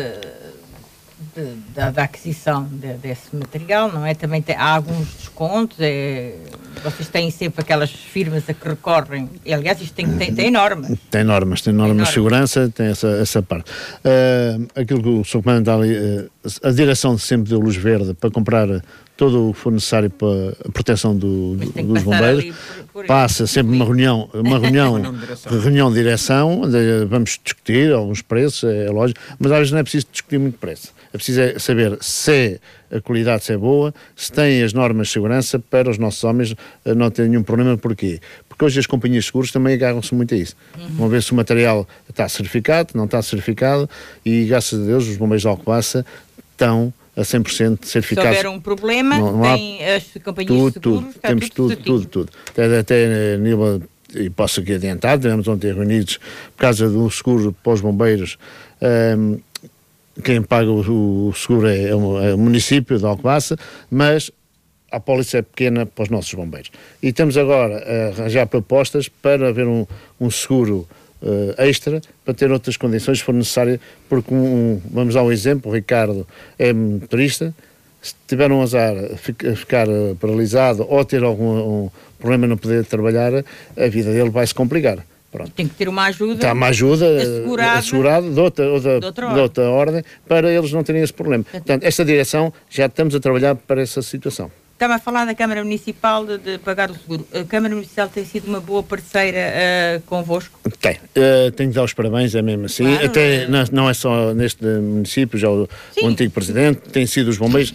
de, da, da, aquisição de, desse material, não é? Também tem, há alguns descontos, é, vocês têm sempre aquelas firmas a que recorrem, e, aliás isto tem, tem, tem normas. Tem normas, tem normas de segurança, tem essa, essa parte. Uh, aquilo que o Sr. Comandante ali, uh, a direção sempre deu luz verde para comprar todo o que for necessário para a proteção do, do, dos bombeiros. Por, por Passa sempre uma reunião, uma reunião, (laughs) reunião de direção, onde vamos discutir alguns preços, é lógico, mas às vezes não é preciso discutir muito preço. É preciso é saber se a qualidade se é boa, se tem as normas de segurança para os nossos homens eh, não terem nenhum problema. Porquê? Porque hoje as companhias de seguros também agarram-se muito a isso. Uhum. Vão ver se o material está certificado, não está certificado e, graças a Deus, os bombeiros de Alcobaça estão a 100% certificados. Se houver um problema, não, não tem as companhias tudo, de seguros, tudo, temos tudo, tudo, tudo, tudo. Até, até nível, e posso aqui adiantar, tivemos ontem reunidos por causa do seguro para os bombeiros, um, quem paga o, o seguro é, é, o, é, o, município de Alcobaça, mas a polícia é pequena para os nossos bombeiros. E estamos agora a arranjar propostas para haver um, um seguro uh, extra para ter outras condições se for necessário, porque um, vamos dar um exemplo, o Ricardo é motorista, se tiver um azar a ficar paralisado ou ter algum um problema não poder trabalhar, a vida dele vai se complicar. Pronto. Tem que ter uma ajuda, Está uma ajuda assegurada, assegurada de, outra, outra, de, outra de outra ordem para eles não terem esse problema. Portanto, esta direção já estamos a trabalhar para essa situação. Estava a falar da Câmara Municipal de, de, pagar o seguro. A Câmara Municipal tem sido uma boa parceira uh, convosco? Tem. Uh, tenho de dar os parabéns, é mesmo assim. Claro, Até é... Não, não, é só neste município, já o, o antigo presidente, tem sido os bombeiros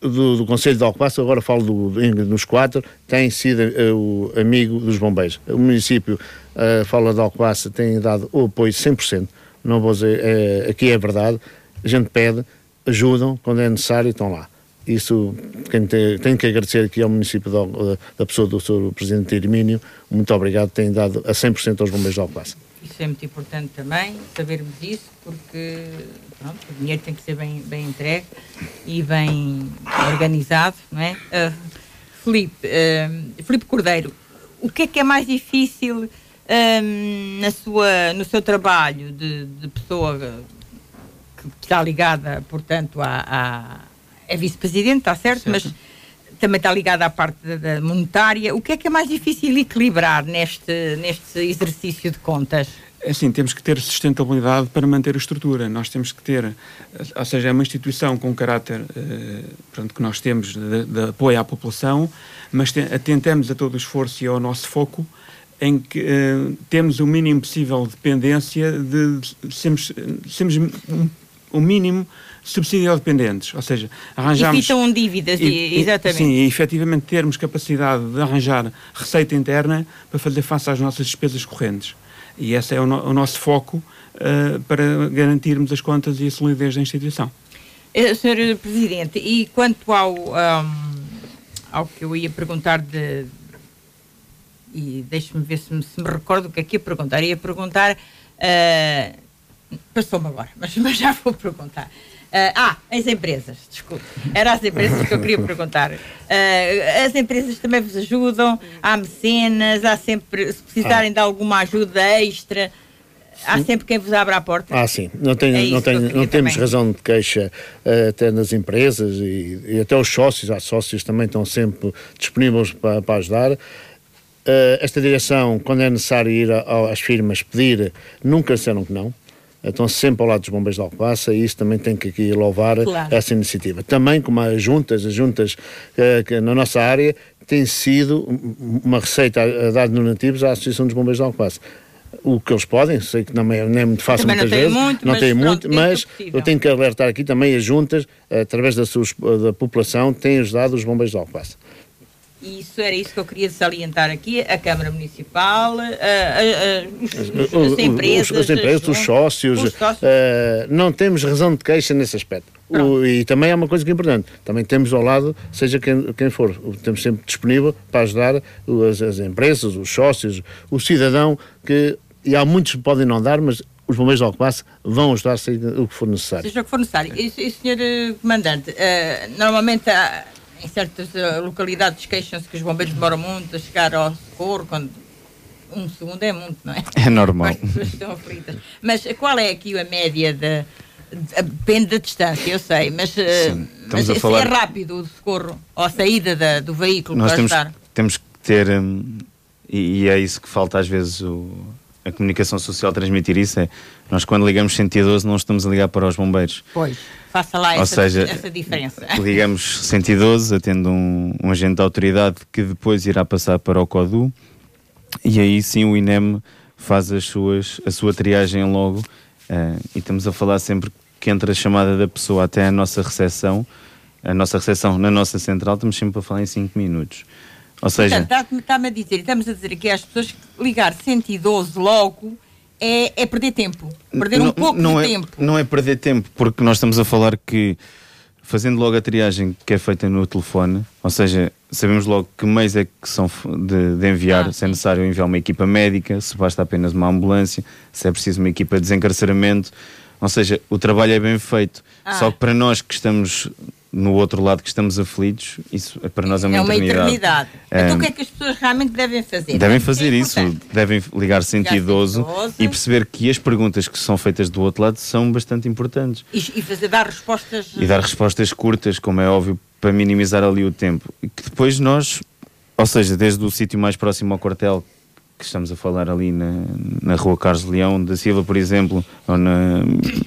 do, do Conselho de Alcobaça, agora falo do, dos quatro, tem sido uh, o amigo dos bombeiros. O município, uh, fala de Alcobaça, tem dado o apoio 100%. Não vou dizer, aqui é verdade. A gente pede, ajudam, quando é necessário, estão lá isso quem tem, que agradecer aqui ao município da, pessoa do Sr. Presidente Hermínio, muito obrigado, tem dado a 100% aos bombeiros de Alcobaça. Isso é muito importante também, sabermos isso, porque pronto, o dinheiro tem que ser bem, bem entregue e bem organizado, não é? Uh, Felipe, uh, Felipe Cordeiro, o que é que é mais difícil uh, na sua, no seu trabalho de, de pessoa que está ligada, portanto, à é vice-presidente, está certo, certo, mas também está ligada à parte da monetária. O que é que é mais difícil equilibrar neste, neste exercício de contas? É assim, temos que ter sustentabilidade para manter a estrutura. Nós temos que ter, ou seja, é uma instituição com caráter uh, pronto, que nós temos de, de, apoio à população, mas te, atentamos a todo o esforço e ao nosso foco em que uh, temos o mínimo possível de dependência de, de sermos, sermos um, o mínimo subsídio dependentes, ou seja, arranjamos... Evitam dívidas, e, exatamente. Sim, e efetivamente termos capacidade de arranjar receita interna para fazer face às nossas despesas correntes. E esse é o, no, o nosso foco uh, para garantirmos as contas e a solidez da instituição. Uh, Sr. Presidente, e quanto ao, um, ao que eu ia perguntar de... E deixe-me ver se me, se me recordo o que é que ia perguntar. Ia perguntar... Uh, Passou-me agora, mas, (laughs) mas já vou perguntar. Uh, ah, as empresas, desculpe. Era as empresas que eu queria perguntar. Uh, as empresas também vos ajudam? Há mecenas? Há sempre, se precisarem ah. de alguma ajuda extra, há sempre quem vos abre a porta? Ah, sim. Não, tenho, é não, tenho, não temos também. razão de queixa uh, até nas empresas e, e, até os sócios. Há sócios também estão sempre disponíveis para, para ajudar. esta direção, quando é necessário ir às firmas pedir, nunca disseram que não estão sempre ao lado dos bombeiros de Alcobaça e isso também tem que aqui louvar claro. essa iniciativa. Também como as juntas, as juntas eh, que na nossa área tem sido uma receita a dar donativos à Associação dos Bombeiros de Alcobaça o que eles podem, sei que não é, não é muito fácil também muitas vezes, muito, não tem muito, mas eu tenho que alertar aqui também as juntas, através da, sua, da população, têm ajudado os bombeiros de Alcobaça. E isso era isso que eu queria salientar aqui, a Câmara Municipal, a, a, a, os, os, as empresas, os, as empresas os sócios, os sócios. Uh, não temos razão de queixa nesse aspecto. O, e também é uma coisa que é importante, também temos ao lado, seja quem, quem for, temos sempre disponível para ajudar as, as empresas, os sócios, o cidadão, que, e há muitos que podem não dar, mas os bombeiros de Alcobaça vão ajudar o que for necessário. Seja o que for necessário. E, e senhor eh, Comandante, uh, normalmente há em certas uh, localidades queixam-se que os bombeiros demoram muito a chegar ao socorro, quando um segundo é muito, não é? É normal. As pessoas estão aflitas. Mas qual é aqui a média de, de depende da distância, eu sei, mas, eh, Sim, mas se falar... é rápido o socorro ou a saída da, do veículo Nós para temos, estar? temos que ter, um, e, e, é isso que falta às vezes o, a comunicação social transmitir isso, é nós quando ligamos 112 não estamos a ligar para os bombeiros. Pois faça lá essa, seja, essa diferença. (laughs) Ligamos 112, atendo um, um agente de autoridade que depois irá passar para o CODU e aí sim o INEM faz as suas, a sua triagem logo uh, e estamos a falar sempre que entra a chamada da pessoa até a nossa recepção, a nossa recepção na nossa central, estamos sempre a falar em 5 minutos. Ou seja, está-me está a dizer, estamos a dizer aqui às pessoas que ligar 112 logo é, é perder tempo. Perder não, um pouco não de é, tempo. Não é perder tempo, porque nós estamos a falar que fazendo logo a triagem que é feita no telefone, ou seja, sabemos logo que meios é que são de, de enviar, ah, se é necessário enviar uma equipa médica, se basta apenas uma ambulância, se é preciso uma equipa de desencarceramento, ou seja, o trabalho é bem feito. Ah. Só que para nós que estamos no outro lado que estamos aflitos, isso para nós é uma, é uma eternidade. eternidade. Então o que é que as pessoas realmente devem fazer? Devem fazer é isso, devem ligar 112 e perceber que as perguntas que são feitas do outro lado são bastante importantes. E, e fazer, dar respostas... E dar respostas curtas, como é óbvio, para minimizar ali o tempo. E que depois nós, ou seja, desde o sítio mais próximo ao quartel, que estamos a falar ali na, na rua Carlos Leão da Silva, por exemplo, ou na,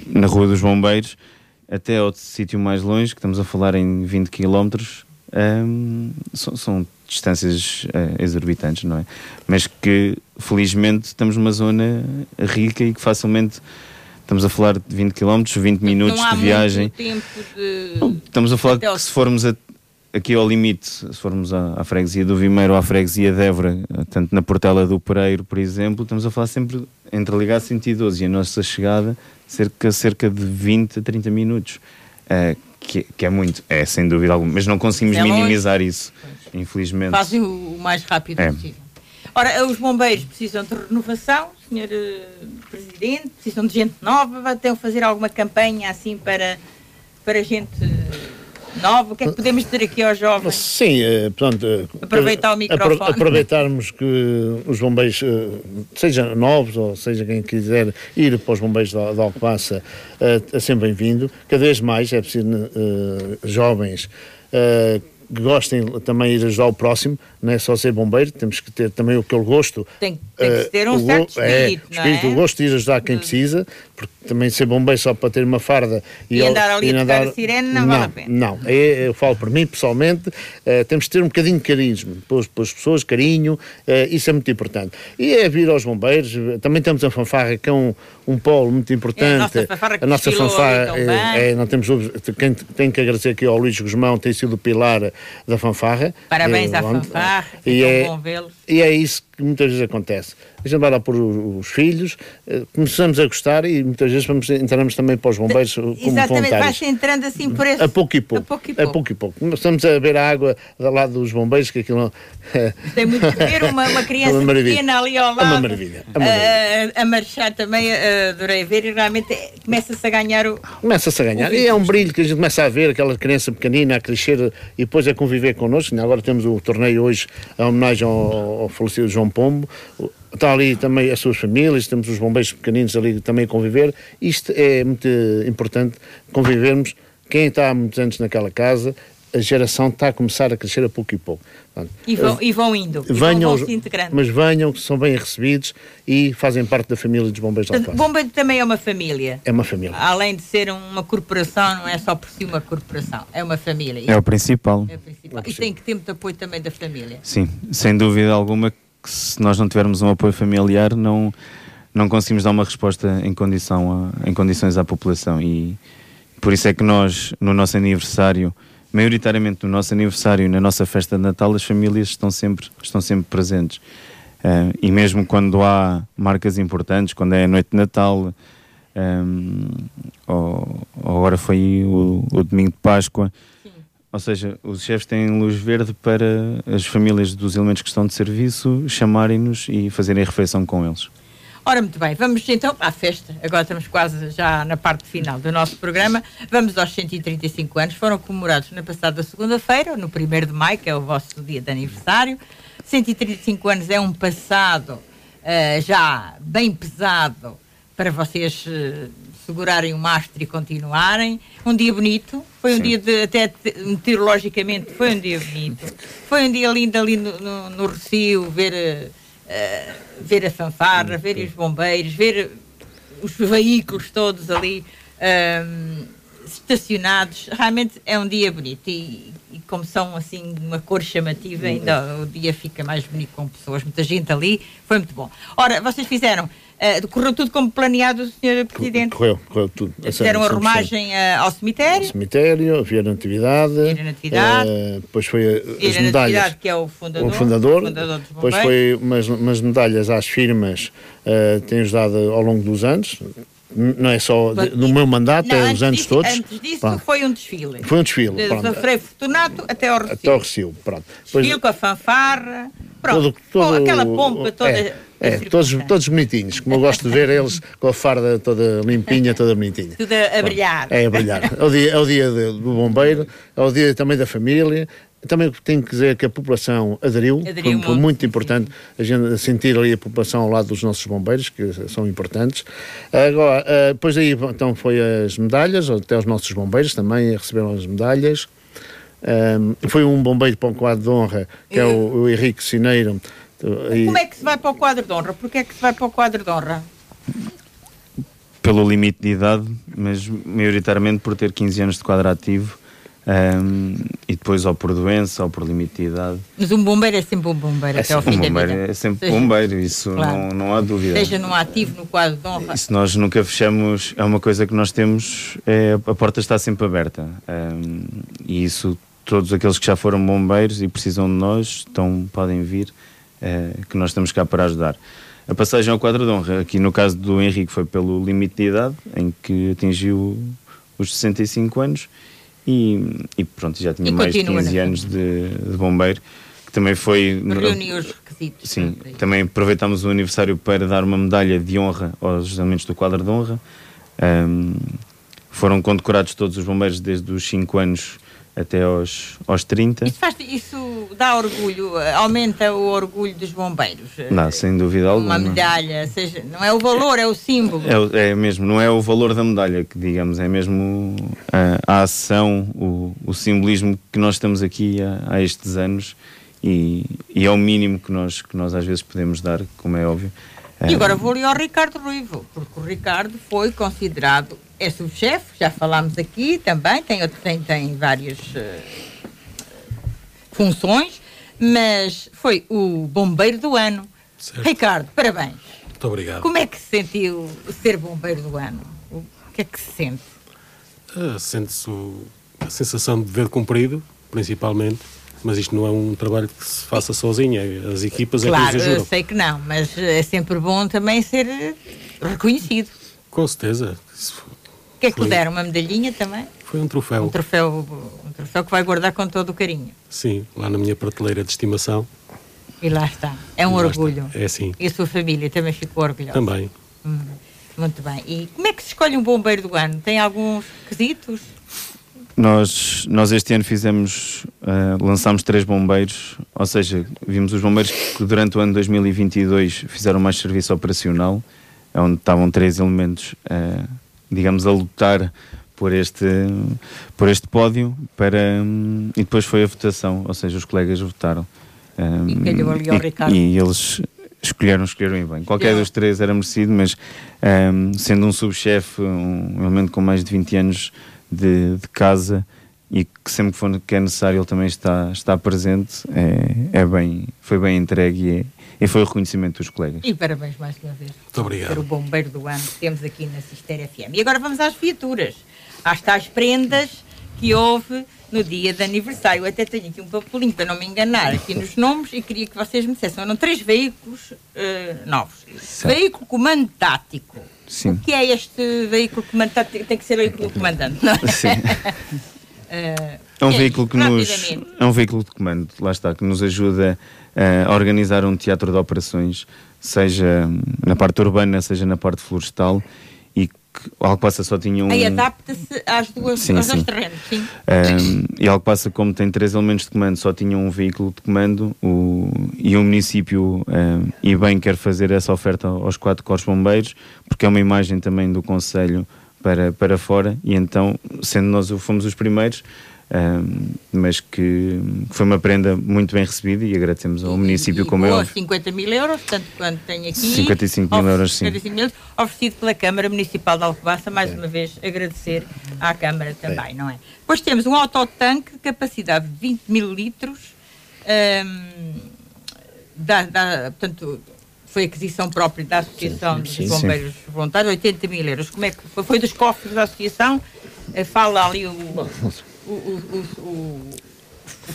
na rua dos Bombeiros, até ao sítio mais longe, que estamos a falar em 20 km, um, são, são, distâncias uh, exorbitantes, não é? Mas que felizmente estamos numa zona rica e que facilmente estamos a falar de 20 km, 20 minutos de viagem. tempo de... estamos a falar que se formos a, aqui ao limite, se formos à, à, freguesia do Vimeiro ou à freguesia de Évora, tanto na Portela do Pereiro, por exemplo, estamos a falar sempre entre ligar 112 e a nossa chegada cerca, cerca de 20 a 30 minutos. Uh, que, que, é muito, é sem dúvida alguma, mas não conseguimos é minimizar isso, pois. infelizmente. Fazem o mais rápido é. possível. Ora, os bombeiros precisam de renovação, senhor uh, Presidente, precisam de gente nova, vão fazer alguma campanha assim para, para gente nova? O que é que podemos dizer aqui aos jovens? Sim, eh, portanto, eh, aproveitar o microfone. Aproveitarmos que os bombeiros, eh, sejam novos ou seja quem quiser ir para os bombeiros da, da Alcobaça, é sempre bem-vindo. Cada vez mais é preciso jovens que gostem também de ajudar o próximo, não é só ser bombeiro, temos que ter também aquele gosto. Tem, tem que ter um uh, certo é, espírito, é, espírito, é? o gosto de ir ajudar quem precisa, porque também ser bombeiro só para ter uma farda e, e andar ali e a andar... a sirene não, não, vale a pena. Não, é, eu falo por mim pessoalmente, uh, temos que ter um bocadinho de carisma pelas, pelas pessoas, carinho, uh, isso é muito importante. E é vir aos bombeiros, também temos a fanfarra que é um, um polo muito importante. É a nossa fanfarra, a nossa fanfarra é, é, não temos quem tem que agradecer aqui ao Luís Guzmão, tem sido o pilar da fanfarra. Parabéns à fanfarra, e é. E é isso que muitas vezes acontece. A gente vai lá por os filhos, eh, começamos a gostar e muitas vezes vamos, entramos também para os bombeiros como Exatamente, voluntários. vai-se entrando assim por esse... A pouco e pouco. A pouco e pouco. A pouco, e pouco. Começamos a ver a água do lado dos bombeiros, que aquilo... (laughs) Tem muito que ver uma, uma criança (laughs) uma pequena ali ao lado. É uma maravilha. É uma maravilha. A, a marchar também, adorei ver e realmente começa-se a ganhar o... Começa-se a ganhar. E é um brilho que a gente começa a ver, aquela criança pequenina a crescer e depois a conviver connosco. Agora temos o torneio hoje, a homenagem ao, ao falecido João Pombo está ali também as suas famílias, temos os bombeiros pequeninos ali também a conviver. Isto é muito importante, convivermos. Quem está há muitos anos naquela casa, a geração está a começar a crescer a pouco e pouco. Portanto, e, vão, e vão indo, venham, e vão, integrando. Mas venham, que são bem recebidos e fazem parte da família dos bombeiros da Bombeiro também é uma família. É uma família. Além de ser uma corporação, não é só por si uma corporação, é uma família. É o principal. É o principal. É o E tem que ter muito apoio também da família. Sim, sem dúvida alguma que se nós não tivermos um apoio familiar não, não conseguimos dar uma resposta em, condição a, em condições à população e por isso é que nós, no nosso aniversário, maioritariamente no nosso aniversário e na nossa festa de Natal, as famílias estão sempre, estão sempre presentes. Uh, e mesmo quando há marcas importantes, quando é a noite de Natal, um, ou, ou agora foi o, o domingo de Páscoa, ou seja, os chefes têm luz verde para as famílias dos elementos que estão de serviço chamarem-nos e fazerem a refeição com eles. Ora, muito bem, vamos então à festa. Agora estamos quase já na parte final do nosso programa. Vamos aos 135 anos. Foram comemorados na passada segunda-feira, no 1 de maio, que é o vosso dia de aniversário. 135 anos é um passado uh, já bem pesado para vocês uh, segurarem o mastro e continuarem. Um dia bonito, foi um Sim. dia de, até meteorologicamente, foi um dia bonito. Foi um dia lindo ali no, no, no Recio, ver, uh, ver a fanfarra, ver os bombeiros, ver os veículos todos ali um, estacionados. Realmente é um dia bonito e, e como são assim uma cor chamativa, ainda o dia fica mais bonito com pessoas, muita gente ali, foi muito bom. Ora, vocês fizeram Uh, correu tudo como planeado, Sr. Presidente? Correu, correu tudo. Fizeram a romagem uh, ao cemitério? Ao cemitério, havia Natividade. Havia Natividade. Uh, depois foi as medalhas. que é o fundador. O fundador. O fundador depois foi umas, umas medalhas às firmas, uh, têm-nos dado ao longo dos anos. Não é só de, no meu mandato, não, é os anos disso, todos. Antes disso pronto. foi um desfile. Foi um desfile. Desde o Frei Fortunato até ao Recio. Até ao Recio, pronto. Desfile com a fanfarra, pronto. Todo, todo, aquela pompa toda. É é, todos, todos bonitinhos, como eu gosto de ver eles com a farda toda limpinha, toda bonitinha. Tudo a, brilhar. É, a brilhar. É o dia, é o dia do bombeiro, é o dia também da família. Também tenho que dizer que a população aderiu, aderiu foi, foi muito importante a gente sentir ali a população ao lado dos nossos bombeiros, que são importantes. Agora, eh, depois aí então foi as medalhas, até os nossos bombeiros também receberam as medalhas. Um, foi um bombeiro para o quadro de honra, que é o, o Henrique Cineiro, e... Como é que se vai para o quadro de honra? Porquê é que se vai para o quadro de honra? Pelo limite de idade, mas maioritariamente por ter 15 anos de quadro ativo um, e depois ou por doença ou por limite de idade. Mas um bombeiro é sempre um bombeiro é até ao fim um bombeiro É sempre Seja, bombeiro, isso claro. não, não há dúvida. Seja no ativo, no quadro de honra. Se nós nunca fechamos, é uma coisa que nós temos, é, a porta está sempre aberta. Um, e isso, todos aqueles que já foram bombeiros e precisam de nós, estão, podem vir que nós estamos cá para ajudar. A passagem ao quadro de honra, aqui no caso do Henrique, foi pelo limite de idade, em que atingiu os 65 anos e, e pronto, já tinha e mais de 15 anos de, de, bombeiro. Que também foi. Reuniu os requisitos. Sim, também aproveitámos o aniversário para dar uma medalha de honra aos elementos do quadro de honra. Um, foram condecorados todos os bombeiros desde os 5 anos até aos, aos 30. Isso, faz, isso dá orgulho, aumenta o orgulho dos bombeiros. Não, sem dúvida alguma. Uma medalha, seja, não é o valor, é o símbolo. É, é mesmo, não é o valor da medalha que digamos, é mesmo a, a ação, o, o, simbolismo que nós estamos aqui há, há estes anos e, e, é o mínimo que nós, que nós às vezes podemos dar, como é óbvio. E agora vou ali ao Ricardo Ruivo, porque o Ricardo foi considerado, é subchefe, já falámos aqui também, tem, tem, tem várias uh, funções, mas foi o bombeiro do ano. Certo. Ricardo, parabéns. Muito obrigado. Como é que se sentiu ser bombeiro do ano? O que é que se sente? Uh, Sente-se a sensação de dever cumprido, principalmente mas isto não é um trabalho que se faça sozinho, é, as equipas claro, é que nos ajudam. eu sei que não, mas é sempre bom também ser reconhecido. Com certeza. O que é que lhe deram? Uma medalhinha também? Foi um troféu. Um troféu, um troféu que vai guardar com todo o carinho. Sim, lá na minha prateleira de estimação. E lá está. É um orgulho. Está. É sim. E a sua família também ficou orgulhosa. Também. Hum, muito bem. E como é que se escolhe um bombeiro do ano? Tem alguns quesitos? Nós, nós este ano fizemos, uh, lançámos três bombeiros, ou seja, vimos os bombeiros que durante o ano 2022 fizeram mais serviço operacional, onde estavam três elementos, uh, digamos, a lutar por este, por este pódio, para, e depois foi a votação, ou seja, os colegas votaram. Um, e calhou ali ao Ricardo. E, e eles escolheram, escolheram bem. Qualquer dos três era merecido, mas um, sendo um subchefe, um elemento com mais de 20 anos de, de casa e que sempre que, for, que é necessário ele também está, está presente, é, é bem, foi bem entregue e, é, e foi o reconhecimento dos colegas. E parabéns mais uma vez. Muito obrigado. Ser o bombeiro do ano que temos aqui na Cister FM. E agora vamos às viaturas, às tais prendas que houve no dia de aniversário. Eu até tenho aqui um papelinho para não me enganar aqui nos nomes e queria que vocês me dissessem. Eram três veículos uh, novos. Certo. Veículo comando tático Sim. O que é este veículo comandante? Tem que ser veículo comandante, não é? Sim. (laughs) é um veículo que nos é um veículo de comando, lá está, que nos ajuda a organizar um teatro de operações, seja na parte urbana, seja na parte florestal, que Alcobaça só tinha um. Aí adapta-se às duas, sim, aos sim. dois terrenos, sim. Um, e Alcobaça, como tem três elementos de comando, só tinha um veículo de comando o, e o município, um, e bem quer fazer essa oferta aos quatro corpos bombeiros, porque é uma imagem também do Conselho para, para fora, e então, sendo nós fomos os primeiros, um, mas que foi uma prenda muito bem recebida e agradecemos ao e, município e como é 50 mil euros, tanto quanto tem aqui 55 mil euros, sim 55 mil, oferecido pela Câmara Municipal de Alcobaça mais é. uma vez agradecer à Câmara também, é. não é? Depois temos um autotanque de capacidade de 20 mil litros um, da, da, portanto foi aquisição própria da Associação sim, sim, dos Bombeiros sim. Voluntários, 80 mil euros. Como é que foi? Foi dos cofres da Associação? Eh, fala ali o o, o, o,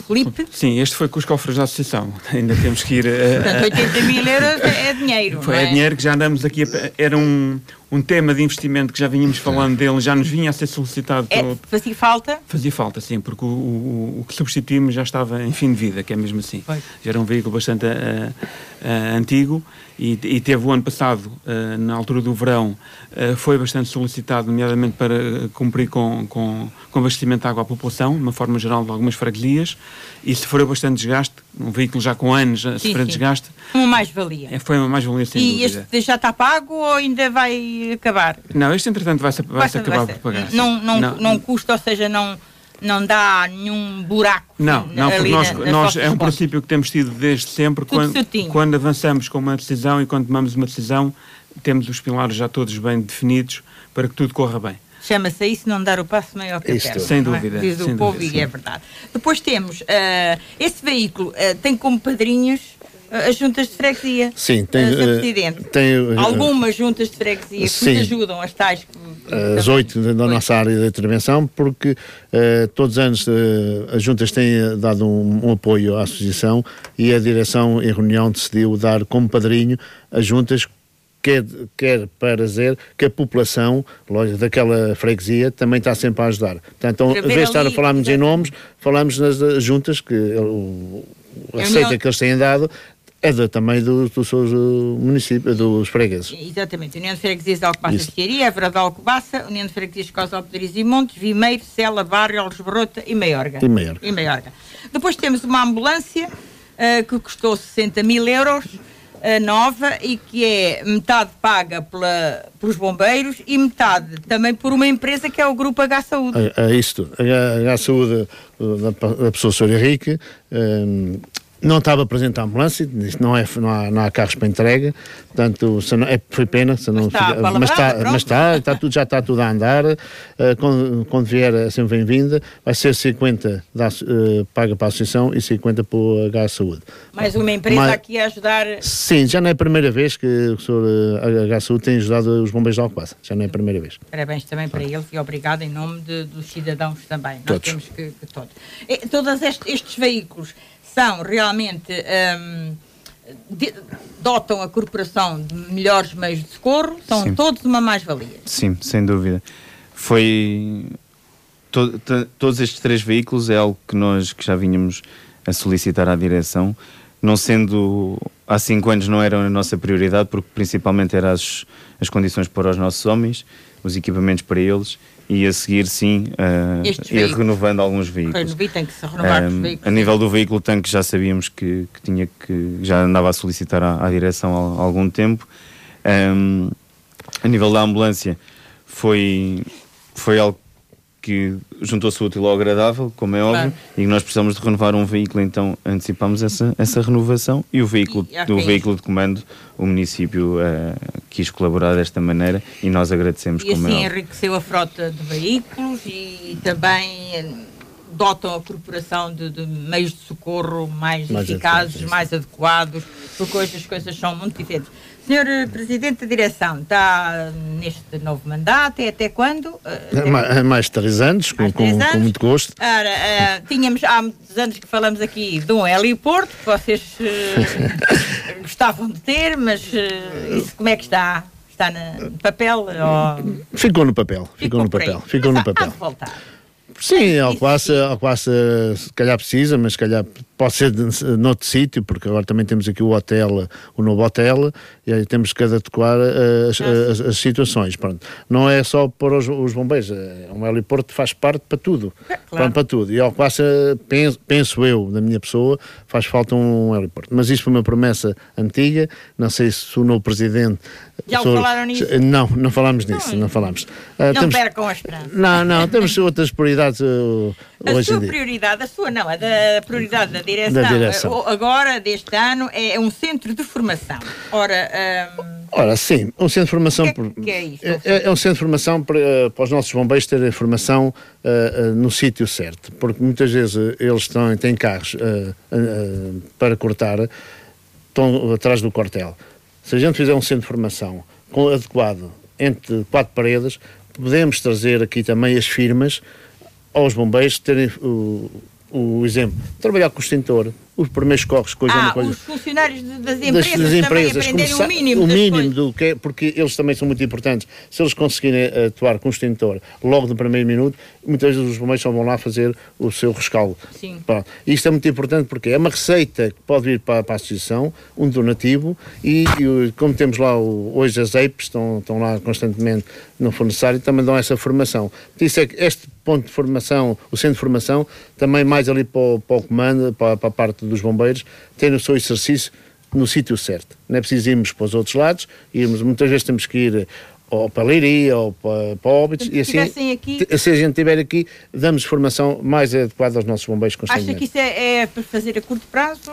Felipe? Sim, este foi com os cofres da associação. (laughs) Ainda temos que ir. Uh, Portanto, 80 mil euros é, é dinheiro. (laughs) Foi, é? é? dinheiro que já andamos aqui. A, era um, um tema de investimento que já vínhamos falando dele, já nos vinha a ser solicitado. É, pelo... Fazia falta? Fazia falta, sim, porque o, o, o, que substituímos já estava em fim de vida, que é mesmo assim. Foi. Já era um veículo bastante uh, uh, antigo e, e, teve o ano passado, uh, na altura do verão, uh, foi bastante solicitado, nomeadamente para cumprir com, com, com abastecimento de água à população, de uma forma geral, de algumas freguesias, e sofreu bastante desgaste, um veículo já com anos a sofrer desgaste. Uma mais-valia. É, foi uma mais-valia, sem e dúvida. este já está pago ou ainda vai acabar? Não, este entretanto vai-se vai -se acabar vai por pagar. Não, não, não, não custa, ou seja, não não dá nenhum buraco. Não, não porque nós, na, nós é um princípio que temos tido desde sempre. quando, quando avançamos com uma decisão e quando tomamos uma decisão, temos os pilares já todos bem definidos para que tudo corra bem. Chama-se isso não dar o passo maior que a perna. Sem é? dúvida. É? Diz sem o povo dúvida, e é verdade. Depois temos, uh, esse veículo uh, tem como padrinhos as juntas de freguesia. Sim, tem. Uh, tem uh, Algumas juntas de freguesia que nos ajudam, as tais. Que, as oito da nossa área de intervenção, porque uh, todos os anos uh, as juntas têm dado um, um, apoio à associação e a direção, em reunião, decidiu dar como padrinho as juntas. Quer, quer para dizer que a população daquela freguesia também está sempre a ajudar. Portanto, em vez de estar a falarmos em nomes, falamos nas juntas que a receita que eles têm dado É também do, do seus municípios, dos fregueses. Exatamente. União de Freguesias de Alcobaça de Ciaria, Évora de Alcobaça, União de Freguesias de Cosópolis e Montes, Vimeiro, Sela, Barrio, Algesberrota e Maiorga. E Maiorga. E Maiorga. Depois temos uma ambulância uh, que custou 60 mil euros, nova, e que é metade paga pela, pelos bombeiros e metade também por uma empresa que é o Grupo H Saúde. É, é isto. A H Saúde da, da pessoa Sra. Henrique. Um, não estava presente a ambulância, não, é, não, há, não há carros para entrega, portanto, não, é, foi pena, se não, mas está, fica, mas, está, mas está, está tudo, já está tudo a andar, uh, quando, quando, vier é sempre bem-vinda, vai ser 50 da, uh, paga para a associação e 50 para o H Saúde. Mais uma empresa mas, aqui a ajudar? Sim, já não é a primeira vez que o senhor uh, H Saúde tem ajudado os bombeiros de Alcobaça, já não é a primeira vez. Parabéns também para eles e obrigado em nome de, dos cidadãos também. Nós todos. temos que, que todos. E, todos estes, estes veículos são realmente. Um, de, dotam a corporação de melhores meios de socorro, são Sim. todos uma mais-valia. Sim, sem dúvida. Foi. To, to, todos estes três veículos é algo que nós que já vínhamos a solicitar à direção, não sendo há cinco anos não era a nossa prioridade, porque principalmente eram as, as condições para os nossos homens, os equipamentos para eles e a seguir sim uh, ir renovando alguns veículos. tem que se renovar um, os veículos. A nível do veículo tanque já sabíamos que, que tinha que já andava a solicitar à, à direção há, há, algum tempo. Um, a nível da ambulância foi foi algo que juntou-se o útil ao agradável, como é óbvio, e nós precisamos de renovar um veículo, então antecipamos essa, essa renovação e o veículo, e, okay. do veículo de comando, o município uh, quis colaborar desta maneira e nós agradecemos. E como é assim é enriqueceu a frota de veículos e também eh, dotam a corporação de, de meios de socorro mais, mais eficazes, mais adequados, porque hoje as coisas são muito diferentes. Senhor Presidente da Direção, está neste novo mandato, é até quando? Até... Mais, mais três anos, com, três com, anos. com, muito gosto. Ora, uh, tínhamos há muitos anos que falamos aqui de um heliporto, que vocês uh, (laughs) gostavam de ter, mas uh, isso como é que está? Está no papel? Ou... Ficou no papel, ficou, ficou no papel, ficou no papel. Há de voltar. Sim, Alcoaça, Alcoaça se calhar precisa, mas se calhar pode ser noutro sítio, porque agora também temos aqui o hotel, o novo hotel, e aí temos que adequar eh, as, as, as situações. Pronto. Não é só para os, os bombeiros, é um heliporto faz parte para tudo. É, claro. para tudo. E Alcoaça, penso, penso eu, na minha pessoa, faz falta um heliporto. Mas isto foi uma promessa antiga, não sei se o novo presidente... Já o falaram nisso? Não, não falámos nisso, não, não falámos. Uh, não temos, percam a esperança. Não, não, temos outras prioridades uh, a sua prioridade, a sua não, a da prioridade da direção, da direção. agora, deste ano, é um centro de formação. Ora, um, Ora sim, um centro de formação. Que, é, que é, isto, é, é, um centro de formação para, para os nossos bombeiros terem formação uh, uh, no sítio certo, porque muitas vezes eles estão, têm carros uh, para cortar, estão atrás do quartel. Se a gente fizer um centro de formação com, adequado entre quatro paredes, podemos trazer aqui também as firmas aos bombeiros terem o, o exemplo, trabalhar com o extintor, os primeiros corres, coisa ah, uma coisa. os funcionários das empresas, das, das empresas aprenderem o mínimo. O mínimo do que é, porque eles também são muito importantes. Se eles conseguirem atuar com o extintor logo no primeiro minuto, muitas vezes os bombeiros só vão lá fazer o seu rescaldo. Sim. Pronto. Isto é muito importante porque é uma receita que pode vir para, para a associação, um donativo, e, e como temos lá o, hoje as EIPs, estão, estão lá constantemente não for necessário, também dão essa formação. Isso é que este ponto de formação, o centro de formação, também mais ali para o, para o comando, para, para a parte dos bombeiros terem o seu exercício no sítio certo. Não é preciso irmos para os outros lados, irmos, muitas vezes temos que ir ou para Leiria ou para, para Óbitos e assim, aqui... se a gente estiver aqui, damos formação mais adequada aos nossos bombeiros constantemente. Acha que isso é, é para fazer a curto prazo?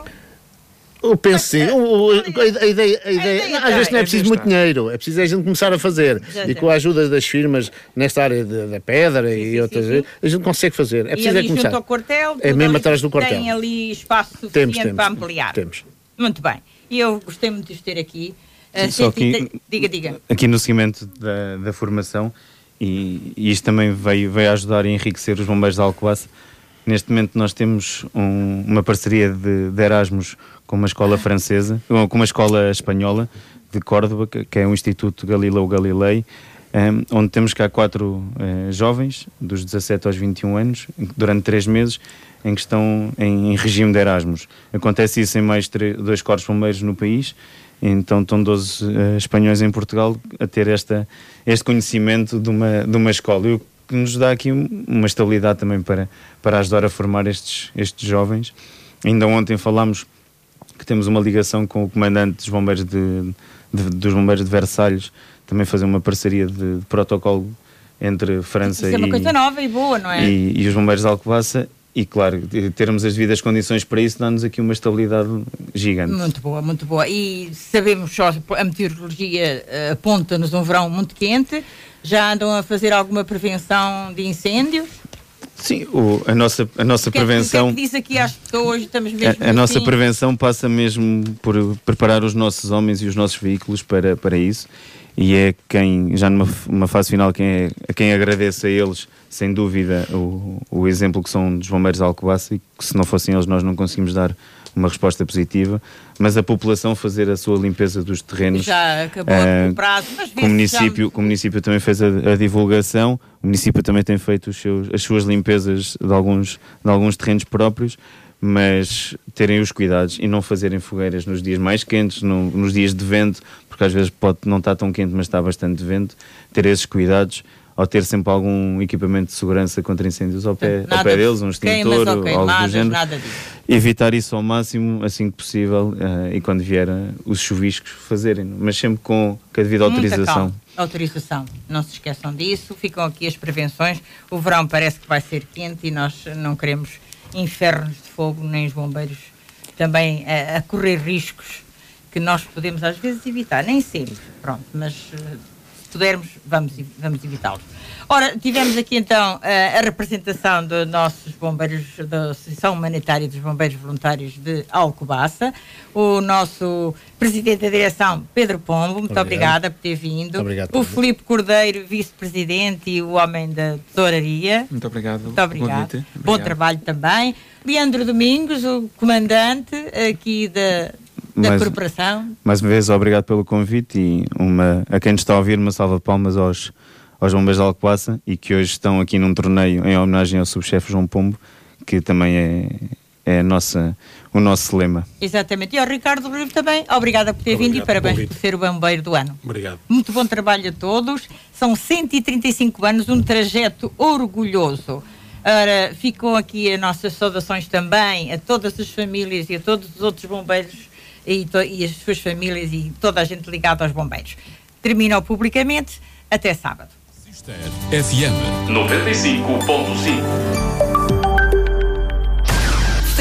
Eu penso sim. O, (laughs) a, a, ideia, a ideia, às vezes não é preciso muito dinheiro, é preciso a gente começar a fazer. E com a ajuda das firmas nesta área da pedra e outras, a gente consegue fazer. É preciso e ali é começar. Junto ao quartel, é mesmo atrás do quartel. Tem ali espaço suficiente temos, temos, para ampliar. Temos. Muito bem. E eu gostei muito de os ter aqui. Uh, Só aqui, diga, diga. Aqui no seguimento da, da formação, e, e, isto também veio, veio ajudar a enriquecer os bombeiros de Alcoaça. Neste momento nós temos um, uma parceria de, de Erasmus com uma escola francesa, com uma escola espanhola de Córdoba, que é o Instituto Galileu Galilei, um, onde temos cá quatro uh, jovens, dos 17 aos 21 anos, durante três meses, em que estão em, em regime de Erasmus. Acontece isso em mais dois corpos bombeiros no país, então estão 12 uh, espanhóis em Portugal a ter esta, este conhecimento de uma, de uma escola. E o que nos dá aqui uma estabilidade também para, para ajudar a formar estes, estes jovens. Ainda ontem falámos que temos uma ligação com o comandante dos bombeiros de, de dos bombeiros de Versalhes, também fazer uma parceria de, de protocolo entre França Isso e, é uma coisa nova e boa, não é? E, e os bombeiros de Alcobaça e claro, termos as devidas condições para isso dá-nos aqui uma estabilidade gigante. Muito boa, muito boa. E sabemos só, a meteorologia uh, aponta-nos um verão muito quente. Já andam a fazer alguma prevenção de incêndios? Sim, o, a nossa, a nossa que prevenção. É, que, que diz aqui às pessoas, estamos mesmo A, a nossa prevenção passa mesmo por preparar os nossos homens e os nossos veículos para, para isso. E é quem, já numa fase final, quem é, a quem agradeço a eles sem dúvida, o, o exemplo que são dos bombeiros de Alcobaça e que se não fossem eles nós não conseguimos dar uma resposta positiva, mas a população fazer a sua limpeza dos terrenos. Já acabou o prazo, mas o município, já... o município também fez a, a, divulgação, o município também tem feito seus, as suas limpezas de alguns, de alguns terrenos próprios, mas terem os cuidados e não fazerem fogueiras nos dias mais quentes, no, nos dias de vento, porque às vezes pode não estar tão quente, mas está bastante vento, ter esses cuidados ou ter sempre algum equipamento de segurança contra incêndios ao pé, ao pé deles, um extintor ou algo do género. Evitar isso ao máximo, assim que possível, uh, e quando vier uh, os chuviscos fazerem, mas sempre com a devida autorização. Autorização, não se esqueçam disso, ficam aqui as prevenções. O verão parece que vai ser quente e nós não queremos infernos de fogo, nem os bombeiros também a, a correr riscos que nós podemos às vezes evitar, nem sempre, pronto, mas uh, pudermos, vamos, vamos evitá-los. Ora, tivemos aqui então a, a representação dos nossos bombeiros, da Associação Humanitária dos Bombeiros Voluntários de Alcobaça, o nosso presidente da direção, Pedro Pombo, muito obrigado. obrigada por ter vindo. Obrigado, o Filipe Cordeiro, vice-presidente e o homem da tesouraria. Muito obrigado. Muito obrigado. Bom trabalho também. Leandro Domingos, o comandante aqui da, da mais, corporação. Mais uma vez, obrigado pelo convite e uma, a quem nos está a ouvir, uma salva de palmas aos, aos bombeiros de Alcobaça e que hoje estão aqui num torneio em homenagem ao subchefe João Pombo, que também é, é nossa, o nosso lema. Exatamente. E ao Ricardo Rio também, obrigada por ter Obrigado vindo e parabéns por ser o bombeiro do ano. Obrigado. Muito bom trabalho a todos. São 135 anos, um trajeto orgulhoso. Ora, ficam aqui as nossas saudações também a todas as famílias e a todos os outros bombeiros e, e as suas famílias e toda a gente ligada aos bombeiros. Terminou publicamente. Até sábado. FM 95.5